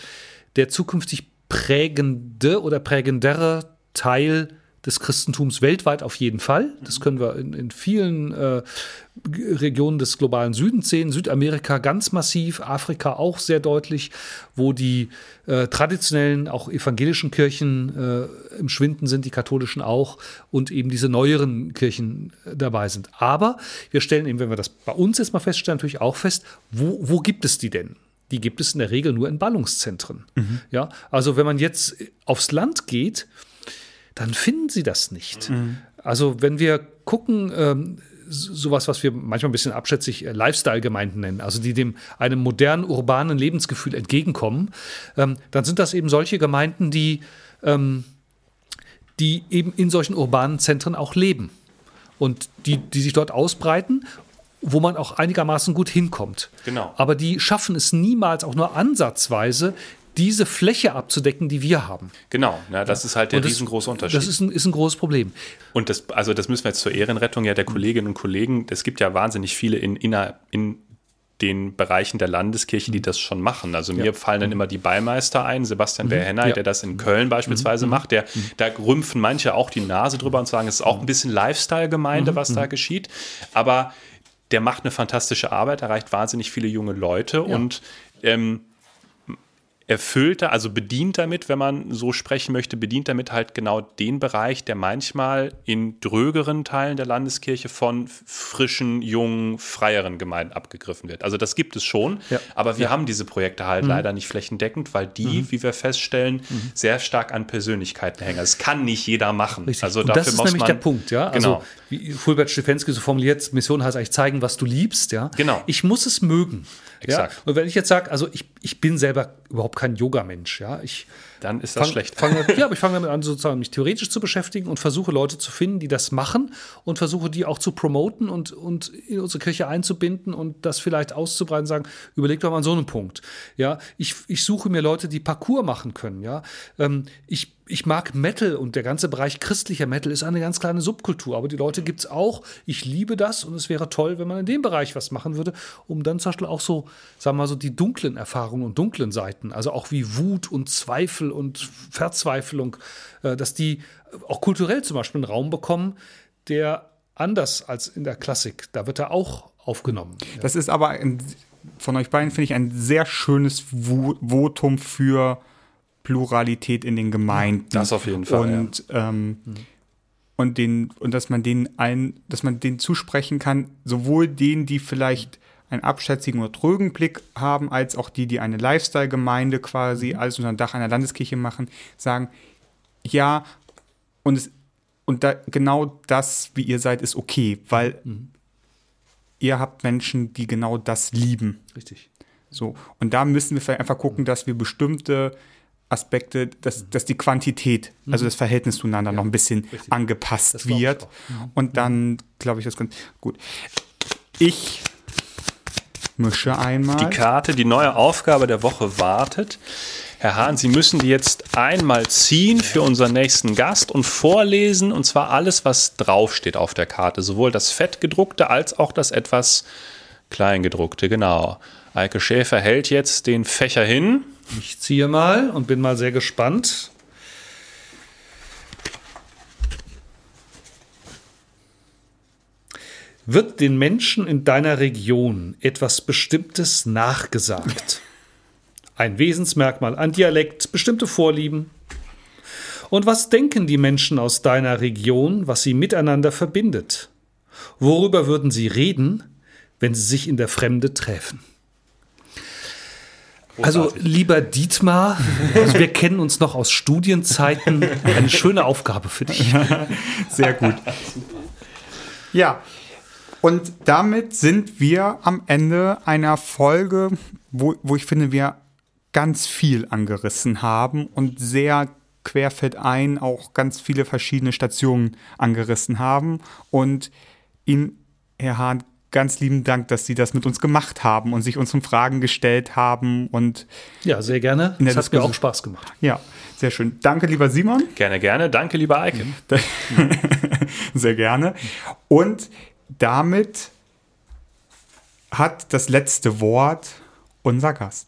der zukünftig prägende oder prägendere Teil des Christentums weltweit auf jeden Fall. Das können wir in, in vielen äh, Regionen des globalen Südens sehen. Südamerika ganz massiv, Afrika auch sehr deutlich, wo die äh, traditionellen, auch evangelischen Kirchen äh, im Schwinden sind, die katholischen auch und eben diese neueren Kirchen äh, dabei sind. Aber wir stellen eben, wenn wir das bei uns jetzt mal feststellen, natürlich auch fest, wo, wo gibt es die denn? Die gibt es in der Regel nur in Ballungszentren. Mhm. Ja, also wenn man jetzt aufs Land geht, dann finden sie das nicht. Mhm. Also wenn wir gucken, ähm, sowas, was wir manchmal ein bisschen abschätzig äh, Lifestyle-Gemeinden nennen, also die dem einem modernen urbanen Lebensgefühl entgegenkommen, ähm, dann sind das eben solche Gemeinden, die, ähm, die eben in solchen urbanen Zentren auch leben und die, die sich dort ausbreiten wo man auch einigermaßen gut hinkommt. Genau. Aber die schaffen es niemals, auch nur ansatzweise, diese Fläche abzudecken, die wir haben. Genau, na, das ja. ist halt der das, riesengroße Unterschied. Das ist ein, ist ein großes Problem. Und das, also das müssen wir jetzt zur Ehrenrettung ja der Kolleginnen und Kollegen, es gibt ja wahnsinnig viele in, in, in den Bereichen der Landeskirche, die mhm. das schon machen. Also ja. mir fallen dann mhm. immer die Beimeister ein, Sebastian mhm. Berhenay, ja. der das in Köln beispielsweise mhm. macht. Der, Da rümpfen manche auch die Nase drüber und sagen, es ist auch ein bisschen Lifestyle-Gemeinde, was da geschieht. Aber der macht eine fantastische Arbeit, erreicht wahnsinnig viele junge Leute ja. und ähm, erfüllt, also bedient damit, wenn man so sprechen möchte, bedient damit halt genau den Bereich, der manchmal in drögeren Teilen der Landeskirche von frischen, jungen, freieren Gemeinden abgegriffen wird. Also das gibt es schon, ja. aber wir ja. haben diese Projekte halt mhm. leider nicht flächendeckend, weil die, mhm. wie wir feststellen, mhm. sehr stark an Persönlichkeiten hängen. Das kann nicht jeder machen. Richtig. Also Und das ist nämlich der Punkt, ja. Also, genau. wie Fulbert Stefensky so formuliert, Mission heißt eigentlich zeigen, was du liebst, ja. Genau. Ich muss es mögen. Exakt. Ja? Und wenn ich jetzt sage, also ich, ich bin selber überhaupt kein Yoga-Mensch, ja. Ich dann ist das fang, schlecht. Fang, ja, aber ich fange damit an, sozusagen mich theoretisch zu beschäftigen und versuche Leute zu finden, die das machen und versuche die auch zu promoten und, und in unsere Kirche einzubinden und das vielleicht auszubreiten, sagen, überleg doch mal an so einen Punkt. Ja, ich, ich suche mir Leute, die Parcours machen können, ja. Ähm, ich ich mag Metal und der ganze Bereich christlicher Metal ist eine ganz kleine Subkultur, aber die Leute gibt es auch. Ich liebe das und es wäre toll, wenn man in dem Bereich was machen würde, um dann zum Beispiel auch so, sagen wir mal so, die dunklen Erfahrungen und dunklen Seiten, also auch wie Wut und Zweifel und Verzweiflung, äh, dass die auch kulturell zum Beispiel einen Raum bekommen, der anders als in der Klassik, da wird er auch aufgenommen. Das ist aber ein, von euch beiden, finde ich, ein sehr schönes Votum für Pluralität in den Gemeinden. Das auf jeden Fall. Und, ja. ähm, mhm. und, den, und dass man denen ein, dass man denen zusprechen kann, sowohl denen, die vielleicht einen abschätzigen oder trögen Blick haben, als auch die, die eine Lifestyle-Gemeinde quasi mhm. alles unter dem Dach einer Landeskirche machen, sagen, ja, und, es, und da, genau das, wie ihr seid, ist okay, weil mhm. ihr habt Menschen, die genau das lieben. Richtig. So, und da müssen wir vielleicht einfach gucken, dass wir bestimmte Aspekte, dass, dass die Quantität, mhm. also das Verhältnis zueinander ja, noch ein bisschen richtig. angepasst wird. Mhm. Und dann glaube ich, das ganz gut. Ich mische einmal. Die Karte, die neue Aufgabe der Woche wartet. Herr Hahn, Sie müssen die jetzt einmal ziehen für unseren nächsten Gast und vorlesen, und zwar alles, was draufsteht auf der Karte. Sowohl das fettgedruckte als auch das etwas kleingedruckte, genau. Eike Schäfer hält jetzt den Fächer hin. Ich ziehe mal und bin mal sehr gespannt. Wird den Menschen in deiner Region etwas Bestimmtes nachgesagt? Ein Wesensmerkmal, ein Dialekt, bestimmte Vorlieben? Und was denken die Menschen aus deiner Region, was sie miteinander verbindet? Worüber würden sie reden, wenn sie sich in der Fremde treffen? Also lieber Dietmar, also wir kennen uns noch aus Studienzeiten. Eine schöne Aufgabe für dich. Sehr gut. Ja, und damit sind wir am Ende einer Folge, wo, wo ich finde, wir ganz viel angerissen haben und sehr querfeldein auch ganz viele verschiedene Stationen angerissen haben. Und Ihnen, Herr Hahn, ganz lieben Dank, dass Sie das mit uns gemacht haben und sich unseren Fragen gestellt haben. Und ja, sehr gerne. Das hat mir auch Spaß gemacht. Ja, sehr schön. Danke, lieber Simon. Gerne, gerne. Danke, lieber Eike. sehr gerne. Und damit hat das letzte Wort unser Gast.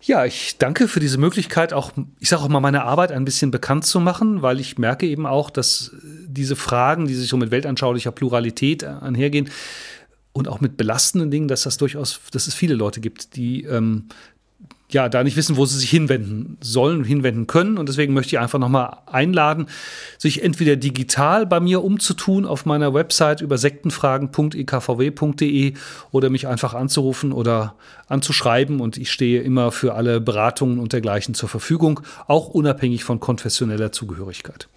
Ja, ich danke für diese Möglichkeit, auch, ich sage auch mal, meine Arbeit ein bisschen bekannt zu machen, weil ich merke eben auch, dass diese Fragen, die sich so mit weltanschaulicher Pluralität einhergehen und auch mit belastenden Dingen, dass das durchaus, dass es viele Leute gibt, die ähm, ja, da nicht wissen, wo sie sich hinwenden sollen und hinwenden können. Und deswegen möchte ich einfach nochmal einladen, sich entweder digital bei mir umzutun auf meiner Website über sektenfragen.ekvw.de oder mich einfach anzurufen oder anzuschreiben. Und ich stehe immer für alle Beratungen und dergleichen zur Verfügung, auch unabhängig von konfessioneller Zugehörigkeit.